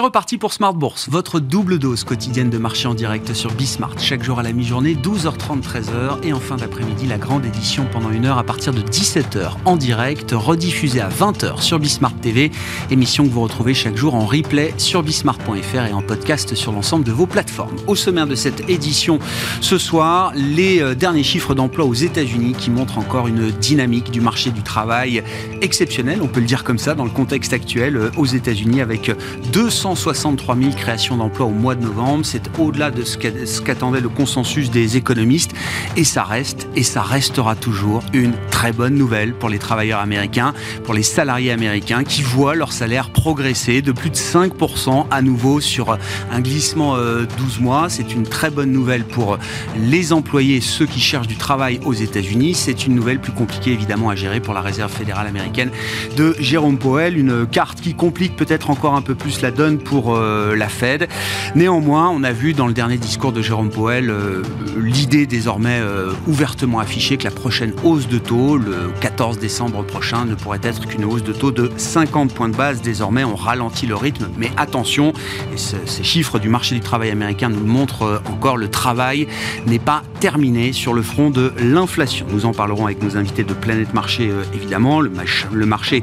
C'est reparti pour Smart Bourse, votre double dose quotidienne de marché en direct sur Bismart. Chaque jour à la mi-journée, 12h30, 13h. Et en fin d'après-midi, la grande édition pendant une heure à partir de 17h en direct, rediffusée à 20h sur Bismart TV. Émission que vous retrouvez chaque jour en replay sur bismart.fr et en podcast sur l'ensemble de vos plateformes. Au sommaire de cette édition, ce soir, les euh, derniers chiffres d'emploi aux États-Unis qui montrent encore une dynamique du marché du travail exceptionnelle, on peut le dire comme ça, dans le contexte actuel euh, aux États-Unis avec 200 163 000 créations d'emplois au mois de novembre. C'est au-delà de ce qu'attendait le consensus des économistes. Et ça reste, et ça restera toujours une très bonne nouvelle pour les travailleurs américains, pour les salariés américains qui voient leur salaire progresser de plus de 5% à nouveau sur un glissement 12 euh, mois. C'est une très bonne nouvelle pour les employés, ceux qui cherchent du travail aux États-Unis. C'est une nouvelle plus compliquée évidemment à gérer pour la Réserve fédérale américaine de Jérôme Powell. Une carte qui complique peut-être encore un peu plus la donne pour euh, la Fed. Néanmoins, on a vu dans le dernier discours de Jérôme Powell euh, l'idée désormais euh, ouvertement affichée que la prochaine hausse de taux, le 14 décembre prochain, ne pourrait être qu'une hausse de taux de 50 points de base. Désormais, on ralentit le rythme, mais attention, et ces chiffres du marché du travail américain nous montrent encore, le travail n'est pas terminé sur le front de l'inflation. Nous en parlerons avec nos invités de Planète Marché, évidemment. Le, le marché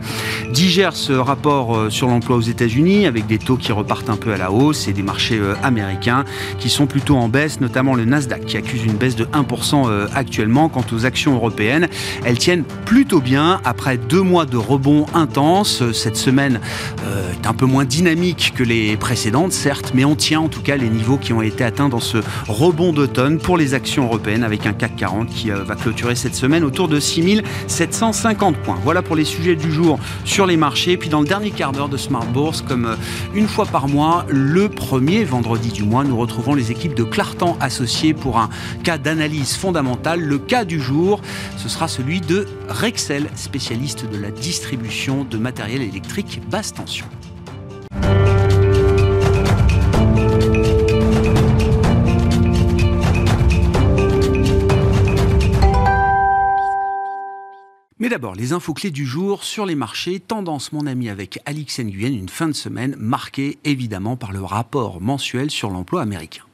digère ce rapport sur l'emploi aux États-Unis avec des taux qui repartent un peu à la hausse et des marchés euh, américains qui sont plutôt en baisse, notamment le Nasdaq qui accuse une baisse de 1% euh, actuellement. Quant aux actions européennes, elles tiennent plutôt bien après deux mois de rebond intense. Cette semaine euh, est un peu moins dynamique que les précédentes, certes, mais on tient en tout cas les niveaux qui ont été atteints dans ce rebond d'automne pour les actions européennes avec un CAC 40 qui va clôturer cette semaine autour de 6750 points. Voilà pour les sujets du jour sur les marchés. Puis dans le dernier quart d'heure de Smart Bourse, comme une fois par mois, le premier vendredi du mois, nous retrouvons les équipes de Clartan associées pour un cas d'analyse fondamentale. Le cas du jour, ce sera celui de Rexel, spécialiste de la distribution de matériel électrique basse tension. D'abord, les infos clés du jour sur les marchés. Tendance, mon ami, avec Alix Nguyen, une fin de semaine marquée évidemment par le rapport mensuel sur l'emploi américain.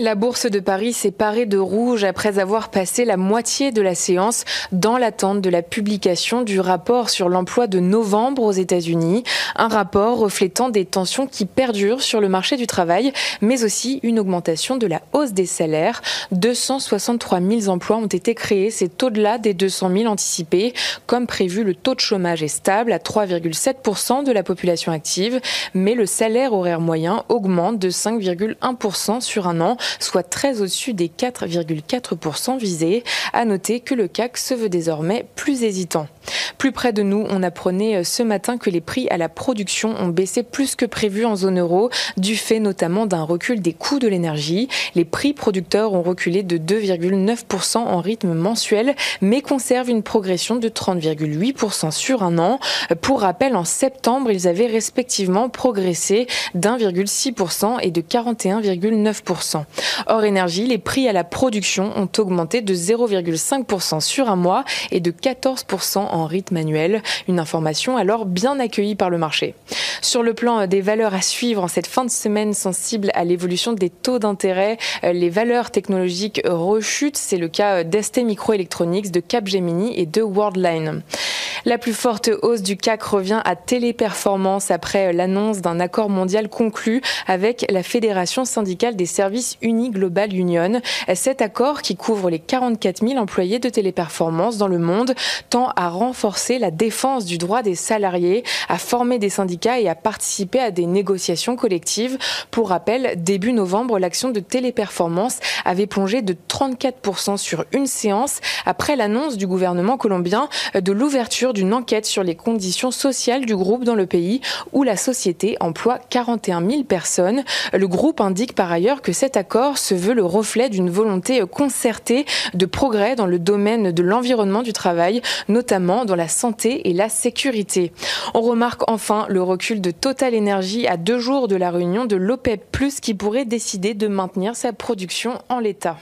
La bourse de Paris s'est parée de rouge après avoir passé la moitié de la séance dans l'attente de la publication du rapport sur l'emploi de novembre aux États-Unis. Un rapport reflétant des tensions qui perdurent sur le marché du travail, mais aussi une augmentation de la hausse des salaires. 263 000 emplois ont été créés, c'est au-delà des 200 000 anticipés. Comme prévu, le taux de chômage est stable à 3,7% de la population active, mais le salaire horaire moyen augmente de 5,1% sur un an soit très au-dessus des 4,4% visés. À noter que le CAC se veut désormais plus hésitant. Plus près de nous, on apprenait euh, ce matin que les prix à la production ont baissé plus que prévu en zone euro, du fait notamment d'un recul des coûts de l'énergie. Les prix producteurs ont reculé de 2,9% en rythme mensuel, mais conservent une progression de 30,8% sur un an. Pour rappel, en septembre, ils avaient respectivement progressé d'1,6% et de 41,9%. Hors énergie, les prix à la production ont augmenté de 0,5% sur un mois et de 14% en rythme annuel. Une information alors bien accueillie par le marché. Sur le plan des valeurs à suivre en cette fin de semaine sensible à l'évolution des taux d'intérêt, les valeurs technologiques rechutent. C'est le cas d'ST Microelectronics, de Capgemini et de Worldline. La plus forte hausse du CAC revient à Téléperformance après l'annonce d'un accord mondial conclu avec la Fédération syndicale des services Uni Global Union. Cet accord, qui couvre les 44 000 employés de Téléperformance dans le monde, tend à renforcer la défense du droit des salariés, à former des syndicats et à participer à des négociations collectives. Pour rappel, début novembre, l'action de Téléperformance avait plongé de 34% sur une séance après l'annonce du gouvernement colombien de l'ouverture d'une enquête sur les conditions sociales du groupe dans le pays où la société emploie 41 000 personnes. Le groupe indique par ailleurs que cet accord se veut le reflet d'une volonté concertée de progrès dans le domaine de l'environnement du travail, notamment dans la santé et la sécurité. On remarque enfin le recul de Total Energy à deux jours de la réunion de l'OPEP+, qui pourrait décider de maintenir sa production en l'état.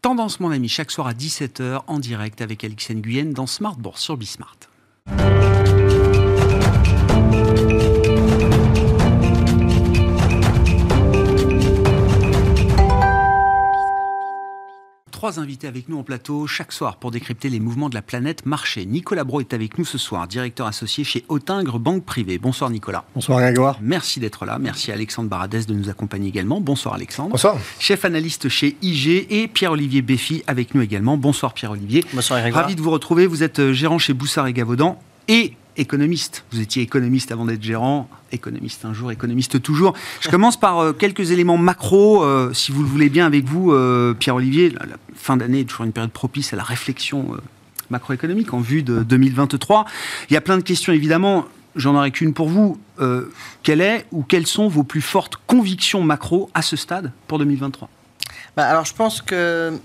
Tendance, mon ami, chaque soir à 17h en direct avec Alix Nguyen dans Smart Bourse sur Bismart. Trois invités avec nous en plateau chaque soir pour décrypter les mouvements de la planète marché. Nicolas Bro est avec nous ce soir, directeur associé chez Autingre Banque Privée. Bonsoir Nicolas. Bonsoir Grégoire. Merci d'être là. Merci à Alexandre Baradès de nous accompagner également. Bonsoir Alexandre. Bonsoir. Chef analyste chez IG et Pierre-Olivier Béfi avec nous également. Bonsoir Pierre-Olivier. Bonsoir Grégoire. Ravi de vous retrouver. Vous êtes euh, gérant chez Boussard et Gavaudan et économiste. Vous étiez économiste avant d'être gérant, économiste un jour, économiste toujours. Je commence par euh, quelques éléments macro, euh, si vous le voulez bien, avec vous, euh, Pierre-Olivier. La, fin d'année est toujours une période propice à la réflexion macroéconomique en vue de 2023. Il y a plein de questions, évidemment. J'en aurais qu'une pour vous. quelle est ou quelles sont vos plus fortes convictions macro à ce stade pour 2023 bah Alors, je pense que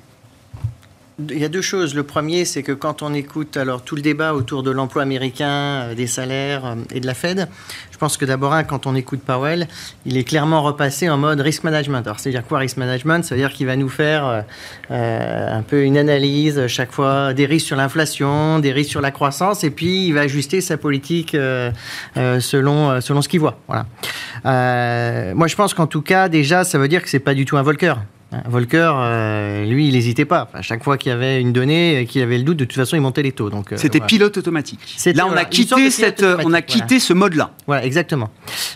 il y a deux choses. Le premier, c'est que quand on écoute alors tout le débat autour de l'emploi américain, euh, des salaires euh, et de la Fed, je pense que d'abord, quand on écoute Powell, il est clairement repassé en mode risk management. Alors, c'est-à-dire quoi risk management? Ça veut dire qu'il va nous faire euh, un peu une analyse chaque fois des risques sur l'inflation, des risques sur la croissance, et puis il va ajuster sa politique selon, selon ce qu'il voit. Voilà. moi, je pense qu'en tout cas, déjà, ça veut dire que c'est pas du tout un Volcker. Volcker, euh, lui, il n'hésitait pas. À chaque fois qu'il y avait une donnée, qu'il avait le doute, de toute façon, il montait les taux. Donc euh, c'était pilote automatique. Là, on a quitté cette, on a quitté ce mode-là. Voilà, exactement.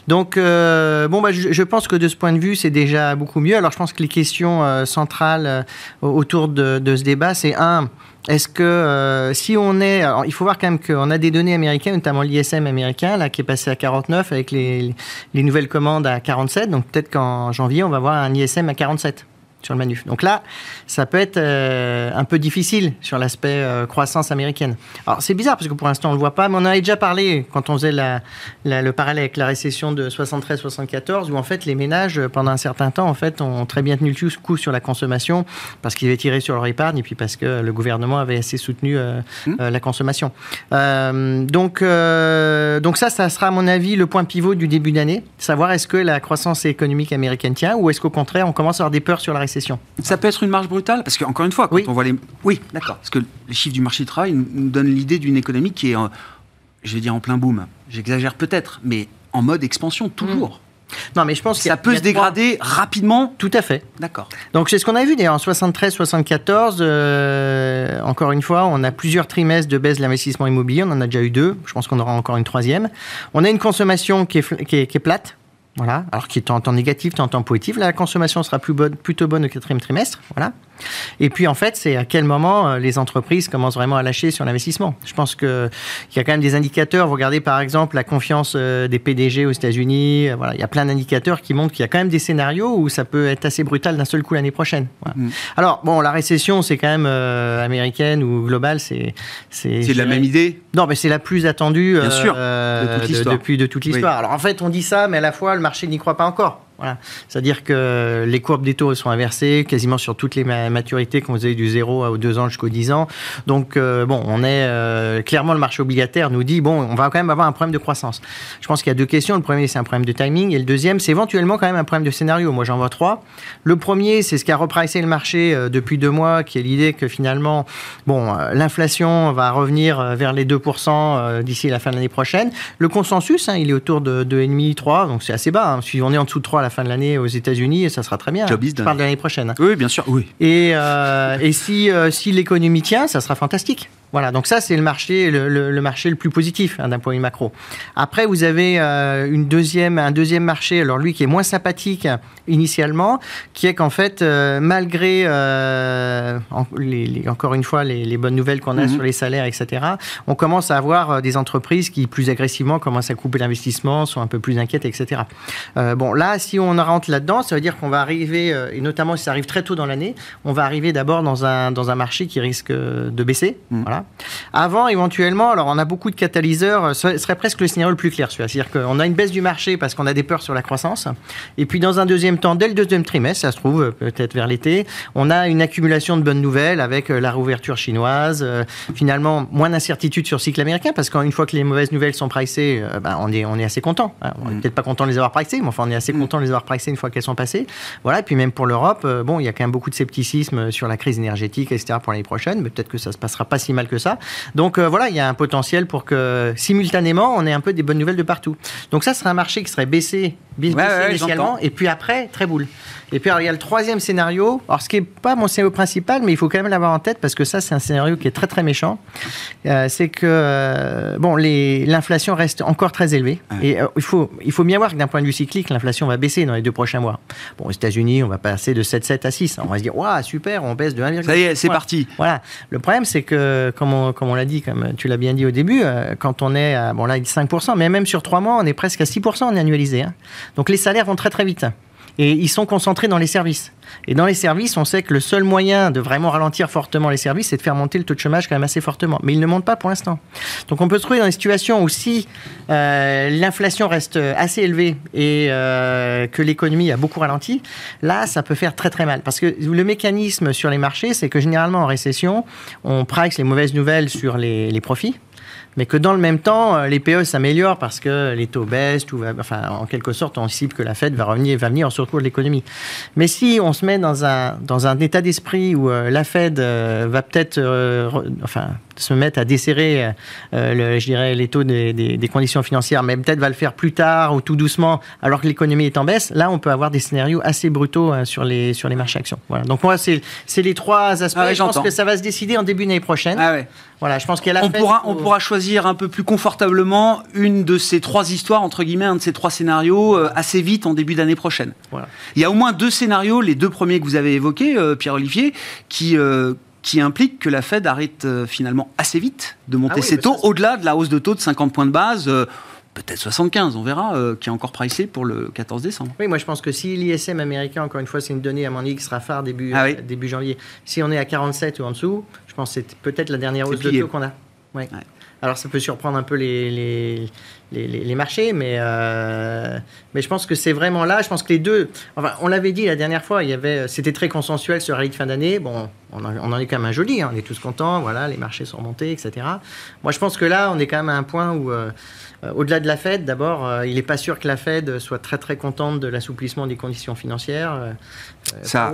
Donc euh, bon, bah, je, pense que de ce point de vue, c'est déjà beaucoup mieux. Alors, je pense que les questions centrales autour de, ce débat, c'est un. Est-ce que si on est, alors, il faut voir quand même qu'on a des données américaines, notamment l'ISM américain, là, qui est passé à 49 avec les, les nouvelles commandes à 47. Donc peut-être qu'en janvier, on va voir un ISM à 47 sur le manuf. Donc là, ça peut être euh, un peu difficile sur l'aspect euh, croissance américaine. Alors c'est bizarre parce que pour l'instant on le voit pas, mais on en avait déjà parlé quand on faisait la, le parallèle avec la récession de 73-74, où en fait les ménages euh, pendant un certain temps en fait ont très bien tenu le coup sur la consommation parce qu'ils avaient tiré sur leur épargne et puis parce que le gouvernement avait assez soutenu mmh. la consommation. donc donc ça, ça sera à mon avis le point pivot du début d'année, savoir est-ce que la croissance économique américaine tient ou est-ce qu'au contraire on commence à avoir des peurs sur la récession ça peut être une marge brutale Parce qu'encore une fois, quand on voit les. Oui, d'accord. Parce que les chiffres du marché du travail nous donnent l'idée d'une économie qui est, je vais dire, en plein boom. J'exagère peut-être, mais en mode expansion, toujours. Mmh. Non, mais je pense que ça peut se dégrader rapidement. Tout à fait. D'accord. Donc c'est ce qu'on a vu d'ailleurs en 73-74. Euh, encore une fois, on a plusieurs trimestres de baisse de l'investissement immobilier. On en a déjà eu deux. Je pense qu'on aura encore une troisième. On a une consommation qui est, qui est plate. Voilà. Alors qui est en temps négatif, en temps positif. La consommation sera plus bonne, plutôt bonne au quatrième trimestre. Voilà. Et puis en fait, c'est à quel moment euh, les entreprises commencent vraiment à lâcher sur l'investissement? Je pense qu'il y a quand même des indicateurs. Vous regardez par exemple la confiance euh, des PDG aux États-Unis. Euh, voilà, il y a plein d'indicateurs qui montrent qu'il y a quand même des scénarios où ça peut être assez brutal d'un seul coup l'année prochaine. Mm. Alors bon, la récession, c'est quand même américaine ou globale, c'est c'est la même idée? Non, mais c'est la plus attendue Bien sûr, de depuis de toute l'histoire. Alors en fait, on dit ça, mais à la fois le marché n'y croit pas encore. C'est-à-dire que les courbes des taux sont inversées quasiment sur toutes les maturités qu'on faisait du 0 aux 2 ans jusqu'aux 10 ans. Donc, euh, bon, on est euh, clairement le marché obligataire nous dit bon, on va quand même avoir un problème de croissance. Je pense qu'il y a deux questions. Le premier, c'est un problème de timing. Et le deuxième, c'est éventuellement quand même un problème de scénario. Moi, j'en vois trois. Le premier, c'est ce qui a repricé le marché euh, depuis deux mois, qui est l'idée que finalement, bon, l'inflation va revenir vers les 2% d'ici la fin de l'année prochaine. Le consensus, hein, il est autour de 2,5, 3, donc c'est assez bas. Hein. Si on est en dessous de 3 à la fin de l'année aux États-Unis, ça sera très bien. Je parle de l'année prochaine. Oui, bien sûr, oui. Et, euh, et si, euh, si l'économie tient, ça sera fantastique. Voilà, donc ça c'est le marché, le, marché le plus positif hein, d'un point de vue macro. Après, vous avez euh, une deuxième, un deuxième marché, alors lui qui est moins sympathique initialement, qui est qu'en fait, euh, malgré euh, les, encore une fois les, bonnes nouvelles qu'on a mhm. sur les salaires, etc., on commence à avoir des entreprises qui plus agressivement commencent à couper l'investissement, sont un peu plus inquiètes, etc. bon, là, si on rentre là-dedans, ça veut dire qu'on va arriver, et notamment si ça arrive très tôt dans l'année, on va arriver d'abord dans un, dans un marché qui risque de baisser. Mhm. Voilà Voilà. Avant, éventuellement, alors on a beaucoup de catalyseurs, ce serait presque le scénario le plus clair, c'est-à-dire qu'on a une baisse du marché parce qu'on a des peurs sur la croissance, et puis dans un deuxième temps, dès le deuxième trimestre, ça se trouve peut-être vers l'été, on a une accumulation de bonnes nouvelles avec la rouverture chinoise, finalement moins d'incertitude sur le cycle américain, parce qu'une fois que les mauvaises nouvelles sont pricées, on, est, on est assez content. Hein. On n'est mm. peut-être pas content de les avoir pricées, mais enfin on est assez mm. content de les avoir pricées une fois qu'elles sont passées. Voilà, et puis même pour l'Europe, bon, il y a quand même beaucoup de scepticisme sur la crise énergétique, etc. pour l'année prochaine, mais peut-être que ça se passera pas si mal que ça. Donc euh, voilà, il y a un potentiel pour que simultanément, on ait un peu des bonnes nouvelles de partout. Donc ça serait un marché qui serait baissé, baissé initialement, et puis après, très boule. Et puis, il y a le troisième scénario. Alors, ce qui n'est pas mon scénario principal, mais il faut quand même l'avoir en tête parce que ça, c'est un scénario qui est très, très méchant. Euh, c'est que, euh, bon, l'inflation reste encore très élevée. Et euh, il, faut, il faut bien voir que d'un point de vue cyclique, l'inflation va baisser dans les deux prochains mois. Bon, aux États-Unis, on va passer de 7,7 à 6. On va se dire, waouh, super, on baisse de 1,5. Ça y est, c'est parti. Voilà. Le problème, c'est que, comme on, comme on l'a dit, comme tu l'as bien dit au début, quand on est à, bon, là, 5%, mais même sur trois mois, on est presque à 6% en annualisé. Hein. Donc, les salaires vont très, très vite et ils sont concentrés dans les services. Et dans les services, on sait que le seul moyen de vraiment ralentir fortement les services, c'est de faire monter le taux de chômage quand même assez fortement. Mais il ne monte pas pour l'instant. Donc on peut se trouver dans des situations où si euh, l'inflation reste assez élevée et euh, que l'économie a beaucoup ralenti, là, ça peut faire très très mal. Parce que le mécanisme sur les marchés, c'est que généralement en récession, on price les mauvaises nouvelles sur les, les profits mais que dans le même temps, euh, les PE s'améliorent parce que les taux baissent, enfin, en quelque sorte, on anticipe que la Fed va revenir, va venir en secours de l'économie. Mais si on se met dans un, dans un état d'esprit où euh, la Fed euh, va peut-être, enfin, se mettre à desserrer, le, je dirais, les taux des, des, conditions financières, mais peut-être va le faire plus tard ou tout doucement, alors que l'économie est en baisse, là, on peut avoir des scénarios assez brutaux sur, les, sur les marchés actions. Voilà. Donc moi, c'est les trois aspects. Ah je pense que ça va se décider en début d'année prochaine. Ah ouais. Voilà, je pense qu'elle on pourra, on pourra choisir un peu plus confortablement une de ces trois histoires, entre guillemets, un de ces trois scénarios euh, assez vite en début d'année prochaine. Voilà. Il y a au moins deux scénarios, les deux premiers que vous avez évoqués, euh, Pierre-Olivier, qui, euh, qui impliquent que la Fed arrête finalement assez vite de monter ah ses taux, au-delà de la hausse de taux de 50 points de base peut-être 75, on verra, qui est encore pricé pour le 14 décembre. Oui, moi je pense que si l'ISM américain, encore une fois, c'est une donnée à mon avis qui sera phare début, ah début janvier, si on est à 47 ou en dessous, je pense que c'est peut-être la dernière hausse de taux qu'on a. Ouais. Alors ça peut surprendre un peu les, les, les, marchés, mais, euh, mais je pense que c'est vraiment là. Je pense que les deux, enfin, on l'avait dit la dernière fois, il y avait, c'était très consensuel ce rallye de fin d'année. Bon, on, en est quand même un joli, hein, on est tous contents, voilà, les marchés sont montés, etc. Moi, je pense que là, on est quand même à un point où euh, au-delà de la Fed, d'abord, euh, il n'est pas sûr que la Fed soit très très contente de l'assouplissement des conditions financières. Ça,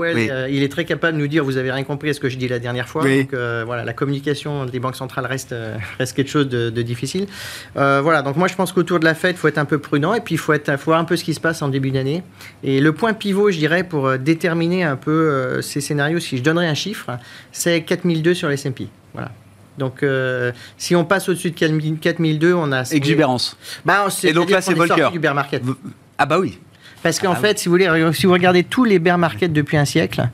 il est très capable de nous dire, vous avez rien compris à ce que je dis la dernière fois. Donc voilà, la communication des banques centrales reste, reste quelque chose de, difficile. voilà, donc moi je pense qu'autour de la Fed, il faut être un peu prudent et puis il faut, être, faut voir un peu ce qui se passe en début d'année. Et le point pivot, je dirais, pour déterminer un peu ces scénarios, si je donnerais un chiffre, c'est 4002 sur les S&P. Voilà. Donc, euh, si on passe au-dessus de 4002, on a. Exubérance. Bah, Et donc là, c'est Volcker. du bear market. Ah, bah oui. Parce qu'en ah fait, si vous, voulez, si vous regardez tous les bear markets depuis un siècle,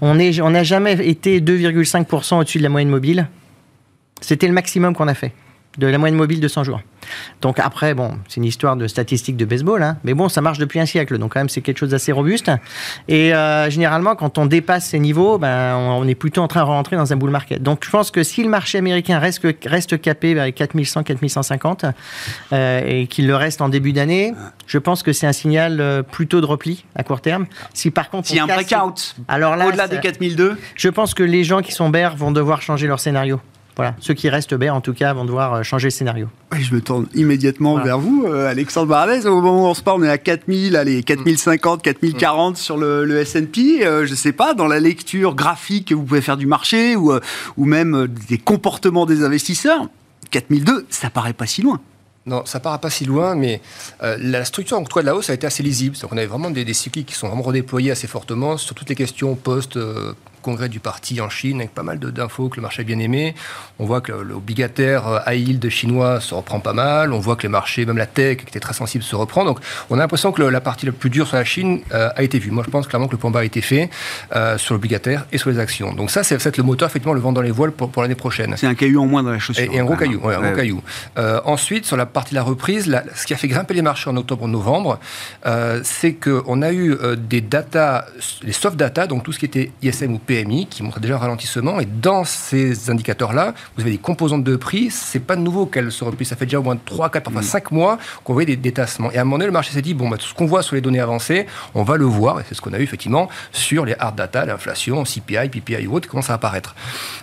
on n'a on jamais été 2,5% au-dessus de la moyenne mobile. C'était le maximum qu'on a fait de la moyenne mobile de 100 jours. Donc après, bon, c'est une histoire de statistiques de baseball, hein, mais bon, ça marche depuis un siècle, donc quand même c'est quelque chose d'assez robuste. Et euh, généralement, quand on dépasse ces niveaux, ben, on, est plutôt en train de rentrer dans un bull market. Donc je pense que si le marché américain reste, reste capé vers 4100, 4150, euh, et qu'il le reste en début d'année, je pense que c'est un signal euh, plutôt de repli à court terme. Si par contre... S'il y a un breakout, alors au-delà des 4002 Je pense que les gens qui sont bears vont devoir changer leur scénario. Voilà, ceux qui restent bêtes, en tout cas, vont devoir euh, changer le scénario. je me tourne immédiatement vers vous, euh, Alexandre Baradez. Au moment où on se parle, on est à 4000, allez, 4050, 4040 sur le, le S&P. Euh, je ne sais pas, dans la lecture graphique que vous pouvez faire du marché ou, ou même des comportements des investisseurs, 4002, ça paraît pas si loin. Non, ça paraît pas si loin, mais la structure en tout cas de la hausse a été assez lisible. On avait vraiment des, des cycles qui sont vraiment redéployés assez fortement sur toutes les questions post congrès du parti en Chine avec pas mal d'infos que le marché a bien aimé. On voit que l'obligataire euh, high yield chinois se reprend pas mal. On voit que les marchés, même la tech, qui était très sensible, se reprend. Donc on a l'impression que la partie la plus dure sur la Chine euh, a été vue. Moi, je pense clairement que le point bas a été fait euh, sur l'obligataire et sur les actions. Donc ça, c'est peut-être le moteur, effectivement, le vent dans les voiles pour, pour l'année prochaine. C'est un caillou en moins dans la chaussure. Et, un gros caillou. un gros caillou. ensuite, sur la partie de la reprise, ce qui a fait grimper les marchés en octobre-novembre, c'est qu'on a eu des data, les soft data, donc tout ce qui était ISM ou PM, PMI qui montrent déjà un ralentissement. Et dans ces indicateurs-là, vous avez des composantes de prix. C'est pas nouveau qu'elles se replient. Ça fait déjà au moins 3, 4, parfois 5 mois qu'on voit des détassements. Et à un moment donné, le marché s'est dit bon, bah, tout ce qu'on voit sur les données avancées, on va le voir. Et c'est ce qu'on a eu effectivement sur les hard data, l'inflation, CPI, PPI ou autres qui commencent à apparaître.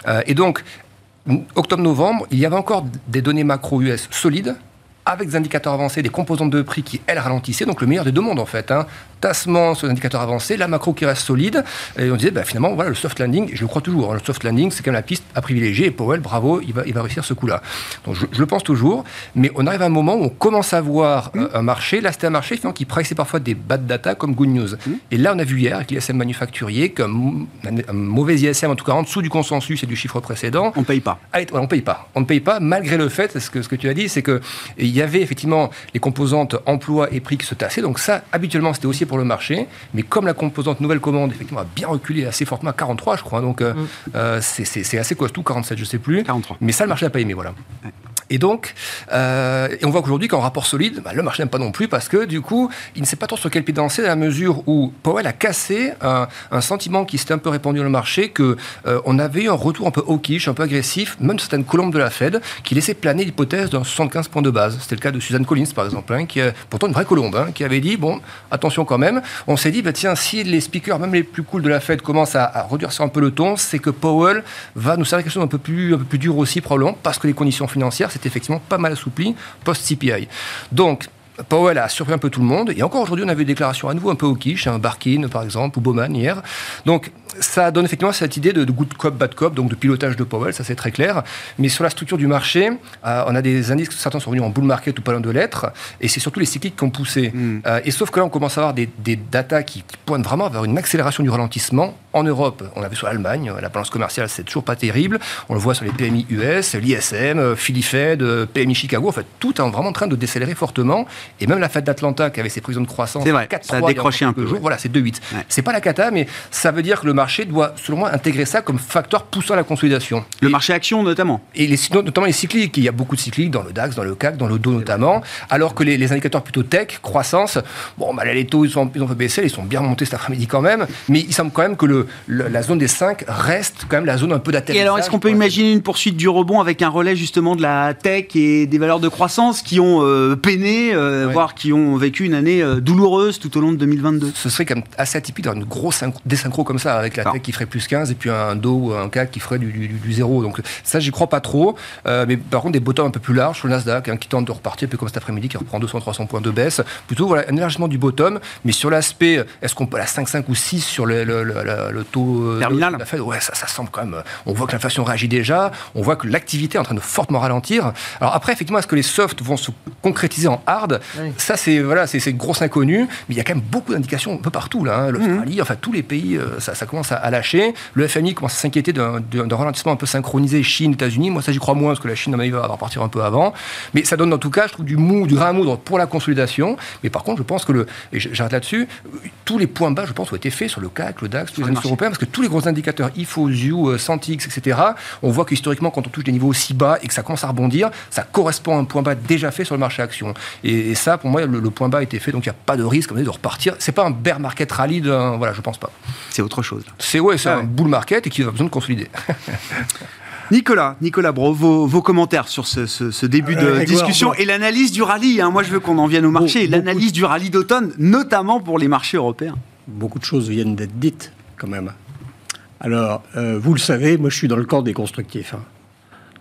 Euh, et donc, octobre-novembre, il y avait encore des données macro US solides avec des indicateurs avancés, des composantes de prix qui, elles, ralentissaient, donc le meilleur des deux mondes en fait. Hein. Tassement sur les indicateurs avancés, la macro qui reste solide, et on disait bah, finalement, voilà, le soft landing, je le crois toujours, hein, le soft landing, c'est quand même la piste à privilégier, et Powell, bravo, il va, il va réussir ce coup-là. Donc je, le pense toujours, mais on arrive à un moment où on commence à voir mmh. euh, un marché, là c'était un marché finalement, qui pressait parfois des bad data comme good news. Mmh. Et là, on a vu hier avec l'ISM manufacturier comme un, mauvais ISM, en tout cas en dessous du consensus et du chiffre précédent. On ne paye pas. Ah, on ne paye pas. On ne paye pas, malgré le fait, ce que, ce que tu as dit, c'est que il y avait effectivement les composantes emploi et prix qui se tassaient. Donc ça, habituellement, c'était aussi pour le marché. Mais comme la composante nouvelle commande, effectivement, a bien reculé assez fortement à 43, je crois. Donc euh, mm. euh, c'est assez costaud, 47, je sais plus. 43. Mais ça, le marché n'a pas aimé, voilà. Et donc, euh, et on voit qu'aujourd'hui, quand rapport solide, bah, le marché n'aime pas non plus parce que du coup, il ne sait pas trop sur quel pied danser dans la mesure où Powell a cassé un, sentiment qui s'était un peu répandu dans le marché que euh, on avait eu un retour un peu hawkish, un peu agressif, même certaines colombes de la Fed, qui laissaient planer l'hypothèse d'un 75 points de base. C'était le cas de Suzanne Collins, par exemple, hein, qui est pourtant une vraie colombe, hein, qui avait dit bon, attention quand même. On s'est dit bah, tiens, si les speakers, même les plus cools de la Fed, commencent à, à réduire un peu le ton, c'est que Powell va nous servir quelque chose un peu plus, un peu plus dur aussi probablement parce que les conditions financières, c'est effectivement pas mal assoupli post-CPI. Donc, Powell a surpris un peu tout le monde. Et encore aujourd'hui, on avait des déclarations à nouveau un peu au quiche, un Barkin par exemple, ou Bowman hier. Donc ça donne effectivement cette idée de, good cop, bad cop, donc de pilotage de Powell, ça c'est très clair. Mais sur la structure du marché, euh, on a des indices que certains sont venus en bull market ou pas loin de l'être, et c'est surtout les cycliques qui ont poussé. Hmm. Euh, et sauf que là, on commence à avoir des, des datas qui, pointent vraiment vers une accélération du ralentissement. En Europe, on a vu sur l'Allemagne, la balance commerciale, c'est toujours pas terrible. On le voit sur les PMI US, l'ISM, Philly Fed, PMI Chicago. En fait, tout est vraiment en train de décélérer fortement. Et même la Fed d'Atlanta, qui avait ses prévisions de croissance, vrai, 4, ça a décroché un peu. Jours, Voilà, c'est 2,8. C'est pas la cata, mais ça veut dire que le marché doit, selon moi, intégrer ça comme facteur poussant la consolidation. Le marché action, notamment. Et les, notamment les cycliques. Il y a beaucoup de cycliques dans le DAX, dans le CAC, dans le DO notamment. Alors que les, indicateurs plutôt tech, croissance, bon, bah, les taux, ils, sont, ils ont peu baissé, ils sont bien remontés cet après-midi quand même. Mais il semble quand même que le, la zone des 5 reste quand même la zone un peu d'atterrissage. Et alors, est-ce qu'on peut imaginer une poursuite du rebond avec un relais justement de la tech et des valeurs de croissance qui ont euh, peiné, euh, voire qui ont vécu une année euh, douloureuse tout au long de 2022 Ce serait quand même assez atypique d'avoir une grosse désynchro comme ça, avec la tech qui ferait plus 15 et puis un dos ou un CAC qui ferait du, du, zéro. Donc ça, j'y crois pas trop. mais par contre, des bottoms un peu plus larges sur le Nasdaq, hein, qui tente de repartir, un peu comme cet après-midi, qui reprend 200-300 points de baisse. Plutôt voilà, un élargissement du bottom, mais sur l'aspect, est-ce qu'on peut la 5, 5 ou 6 sur le, le, taux terminal la Fed, ouais, ça, ça semble quand même. On voit que l'inflation réagit déjà, on voit que l'activité est en train de fortement ralentir. Alors après, effectivement, est-ce que les softs vont se concrétiser en hard? Ça, c'est voilà, c'est une grosse inconnue, mais il y a quand même beaucoup d'indications un peu partout là. Hein. L'Australie, mhm. enfin tous les pays, euh, ça, ça, commence à, lâcher. Le FMI commence à s'inquiéter d'un ralentissement un peu synchronisé Chine, États-Unis. Moi, ça, j'y crois moins parce que la Chine, à va repartir un peu avant. Mais ça donne en tout cas, je trouve, du mou, du grain à moudre pour la consolidation. Mais par contre, je pense que le, et j'arrête là-dessus, tous les points bas, je pense, ont été faits sur le CAC, le DAX, tous les indices européens, parce que tous les gros indicateurs, IFO, ZU, Santix, etc., on voit que historiquement, quand on touche des niveaux aussi bas et que ça commence à rebondir, ça correspond à un point bas déjà fait sur le marché action. Et, ça, pour moi, le, point bas a été fait, donc il n'y a pas de risque de repartir. C'est pas un bear market rally, voilà, je pense pas. C'est autre chose. C'est ouais, c'est ah un bull market et qui a besoin de consolider. Nicolas, Nicolas Bro, vos, commentaires sur ce, début de discussion et l'analyse du rallye. Hein. moi, je veux qu'on en vienne au marché. l'analyse du rallye d'automne, notamment pour les marchés européens. Beaucoup de choses viennent d'être dites, quand même. Alors, euh, vous le savez, moi, je suis dans le camp des constructifs. Hein.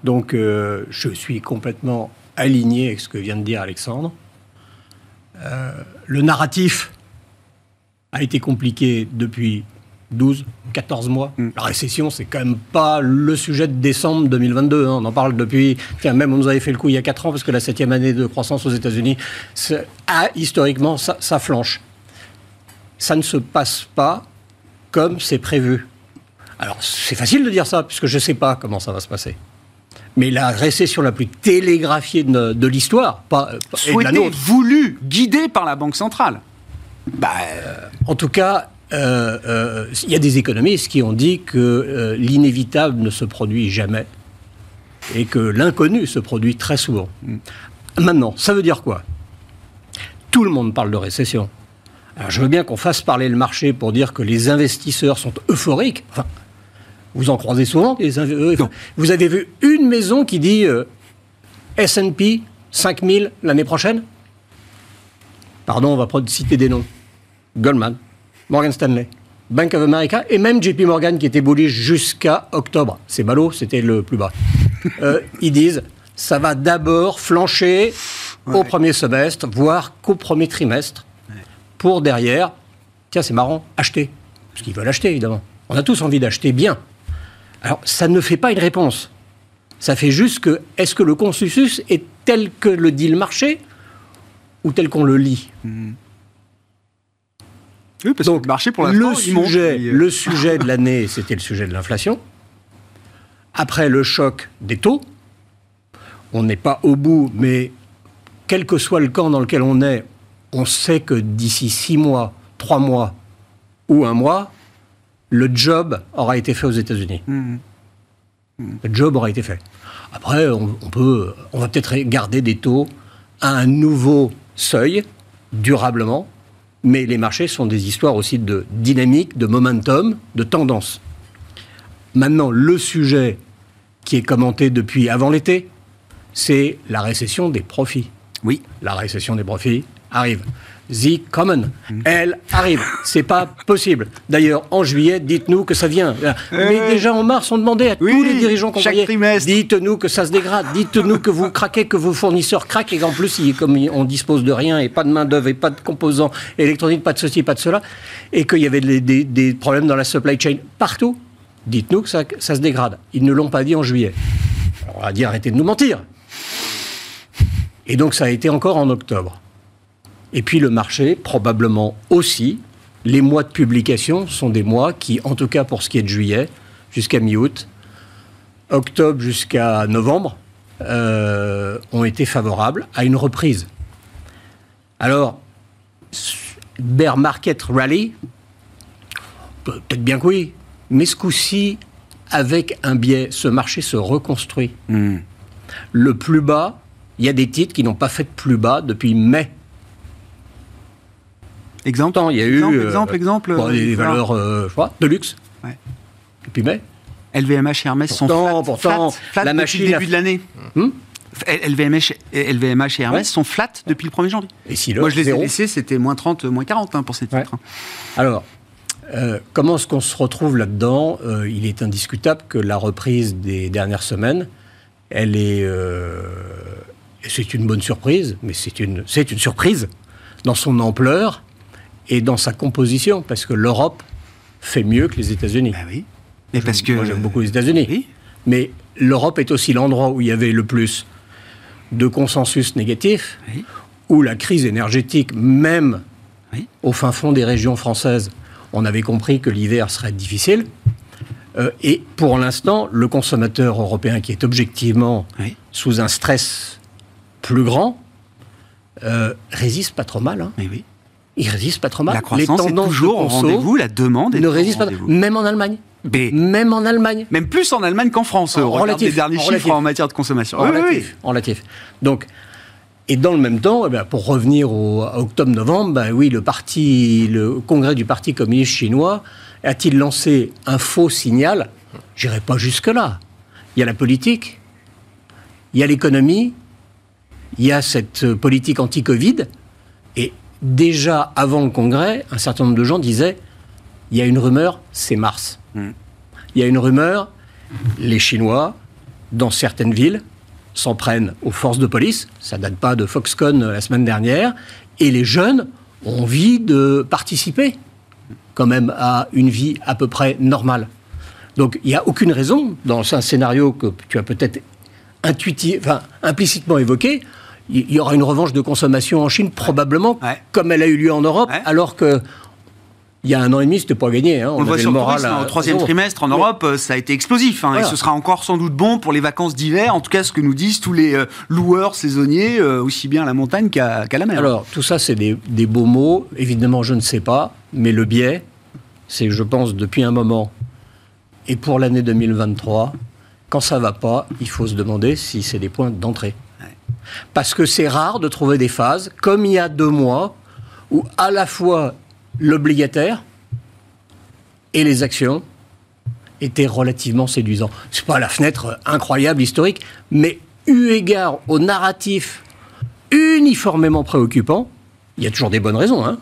Donc, euh, je suis complètement aligné avec ce que vient de dire Alexandre. Euh, le narratif a été compliqué depuis 12, 14 mois. Mm. La récession, c'est quand même pas le sujet de décembre 2022. Hein. On en parle depuis. Tiens, même on nous avait fait le coup il y a 4 ans parce que la septième année de croissance aux États-Unis, ah, historiquement, ça, ça flanche. Ça ne se passe pas comme c'est prévu. Alors, c'est facile de dire ça, puisque je ne sais pas comment ça va se passer. Mais la récession la plus télégraphiée de, l'histoire, pas, Souhaitée, voulue, guidée par la Banque centrale? Bah, en tout cas, euh, euh, il y a des économistes qui ont dit que euh, l'inévitable ne se produit jamais et que l'inconnu se produit très souvent. Mm. Maintenant, ça veut dire quoi? Tout le monde parle de récession. Alors, je veux bien qu'on fasse parler le marché pour dire que les investisseurs sont euphoriques. Enfin, Vous en croisez souvent euh, Vous avez vu une maison qui dit euh, S&P 5000 l'année prochaine? Pardon, on va pas citer des noms. Goldman, Morgan Stanley, Bank of America et même JP Morgan qui était bullish jusqu'à octobre. C'est ballot, c'était le plus bas. Euh, ils disent ça va d'abord flancher au premier semestre, voire qu'au premier trimestre, pour derrière, tiens c'est marrant, acheter. Parce qu'ils veulent acheter évidemment. On a tous envie d'acheter bien. Alors ça ne fait pas une réponse. Ça fait juste que est-ce que le consensus est tel que le dit le marché ou tel qu'on le lit? Mmh. Oui, parce Donc, que le marché, pour l'instant, le, sujet, le sujet de l'année, c'était le sujet de l'inflation. Après le choc des taux, on n'est pas au bout, mais quel que soit le camp dans lequel on est, on sait que d'ici six mois, trois mois ou un mois, le job aura été fait aux États-Unis. Mmh. Le job aura été fait. Après, on, peut, on va peut-être garder des taux à un nouveau seuil, durablement, mais les marchés sont des histoires aussi de dynamique, de momentum, de tendance. Maintenant, le sujet qui est commenté depuis avant l'été, c'est la récession des profits. Oui. La récession des profits arrive. The Common. Elle arrive. C'est pas possible. D'ailleurs, en juillet, dites-nous que ça vient. Mais déjà en mars, on demandait à tous les dirigeants qu'on voyait, dites-nous que ça se dégrade, dites-nous que vous craquez, que vos fournisseurs craquent, et qu'en plus, comme on dispose de rien, et pas de main-d'œuvre, et pas de composants électroniques, pas de ceci, pas de cela, et qu'il y avait des, problèmes dans la supply chain partout, dites-nous que ça, ça se dégrade. Ils ne l'ont pas dit en juillet. on va dire arrêtez de nous mentir. Et donc ça a été encore en octobre. Et puis le marché, probablement aussi, les mois de publication sont des mois qui, en tout cas pour ce qui est de juillet, jusqu'à mi-août, octobre jusqu'à novembre, euh, ont été favorables à une reprise. Alors, bear market rally, peut-être bien que oui, mais ce coup-ci, avec un biais, ce marché se reconstruit. Hmm. Le plus bas, il y a des titres qui n'ont pas fait de plus bas depuis mai Exemple Il y a exemple, eu. Exemple, exemple. des valeurs, euh, je crois, de luxe. Ouais. Depuis mai. LVMH et Hermès sont flat, pourtant, flat, la machine depuis le début de l'année. Hmm LVMH, LVMH, et Hermès sont flat depuis le 1er janvier. Et si Moi, je les ai laissés, c'était moins 30, moins 40 hein, pour ces titres. Hein. Alors, euh, comment est-ce qu'on se retrouve là-dedans euh, Il est indiscutable que la reprise des dernières semaines, elle est. c'est une bonne surprise, mais c'est une, c'est une surprise dans son ampleur et dans sa composition, parce que l'Europe fait mieux que les États-Unis. Ben oui. Mais parce que moi j'aime beaucoup les États-Unis. Oui. Mais l'Europe est aussi l'endroit où il y avait le plus de consensus négatif, où la crise énergétique, même au fin fond des régions françaises, on avait compris que l'hiver serait difficile. Euh, et pour l'instant, le consommateur européen qui est objectivement sous un stress plus grand euh, résiste pas trop mal. Hein. Mais oui. Il résiste pas trop mal. La croissance est toujours au rendez-vous, la demande est ne résiste pas, même en Allemagne. Même en Allemagne. Même plus en Allemagne qu'en France. En relatif, les derniers chiffres en matière de consommation. En, relatif, en relatif. Donc, et dans le même temps, eh pour revenir au octobre-novembre, ben oui, le parti, le congrès du Parti communiste chinois a-t-il lancé un faux signal? J'irai pas jusque là. Il y a la politique, il y a l'économie, il y a cette politique anti-Covid, et déjà avant le congrès, un certain nombre de gens disaient il y a une rumeur, c'est Mars. Hmm. Il y a une rumeur, les Chinois, dans certaines villes, s'en prennent aux forces de police, ça date pas de Foxconn la semaine dernière, et les jeunes ont envie de participer quand même à une vie à peu près normale. Donc il n'y a aucune raison, dans un scénario que tu as peut-être enfin, implicitement évoqué, il y aura une revanche de consommation en Chine, probablement, comme elle a eu lieu en Europe, alors que il y a un an et demi, c'était pas gagné. Hein. On, le voit sur le moral au troisième trimestre en Europe, euh, ça a été explosif. Hein, Et ce sera encore sans doute bon pour les vacances d'hiver. En tout cas, ce que nous disent tous les euh, loueurs saisonniers, euh, aussi bien à la montagne qu'à la mer. Alors, tout ça, c'est des, des, beaux mots. Évidemment, je ne sais pas. Mais le biais, c'est, je pense, depuis un moment. Et pour l'année 2023, quand ça va pas, il faut se demander si c'est des points d'entrée. Parce que c'est rare de trouver des phases, comme il y a deux mois, où à la fois l'obligataire et les actions était relativement séduisant. C'est pas la fenêtre incroyable historique, mais eu égard au narratif uniformément préoccupant, il y a toujours des bonnes raisons, hein,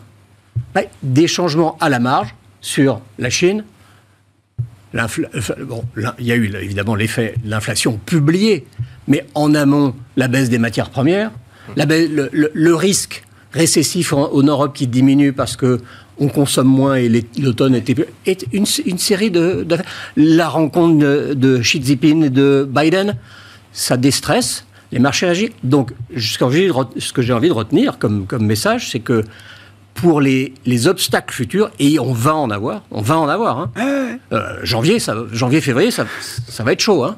des changements à la marge sur la Chine. Bon, il y a eu évidemment l'effet de l'inflation publiée, mais en amont, la baisse des matières premières, le, risque récessif en, Europe qui diminue parce que on consomme moins et l'automne était est une, série de, la rencontre de, Xi Jinping et de Biden, ça déstresse les marchés agissent. Donc, ce que j'ai envie de retenir comme message, c'est que pour les, les, obstacles futurs, et on va en avoir, on va en avoir. Hein. Euh, janvier, ça, janvier, février, ça, ça va être chaud. Hein.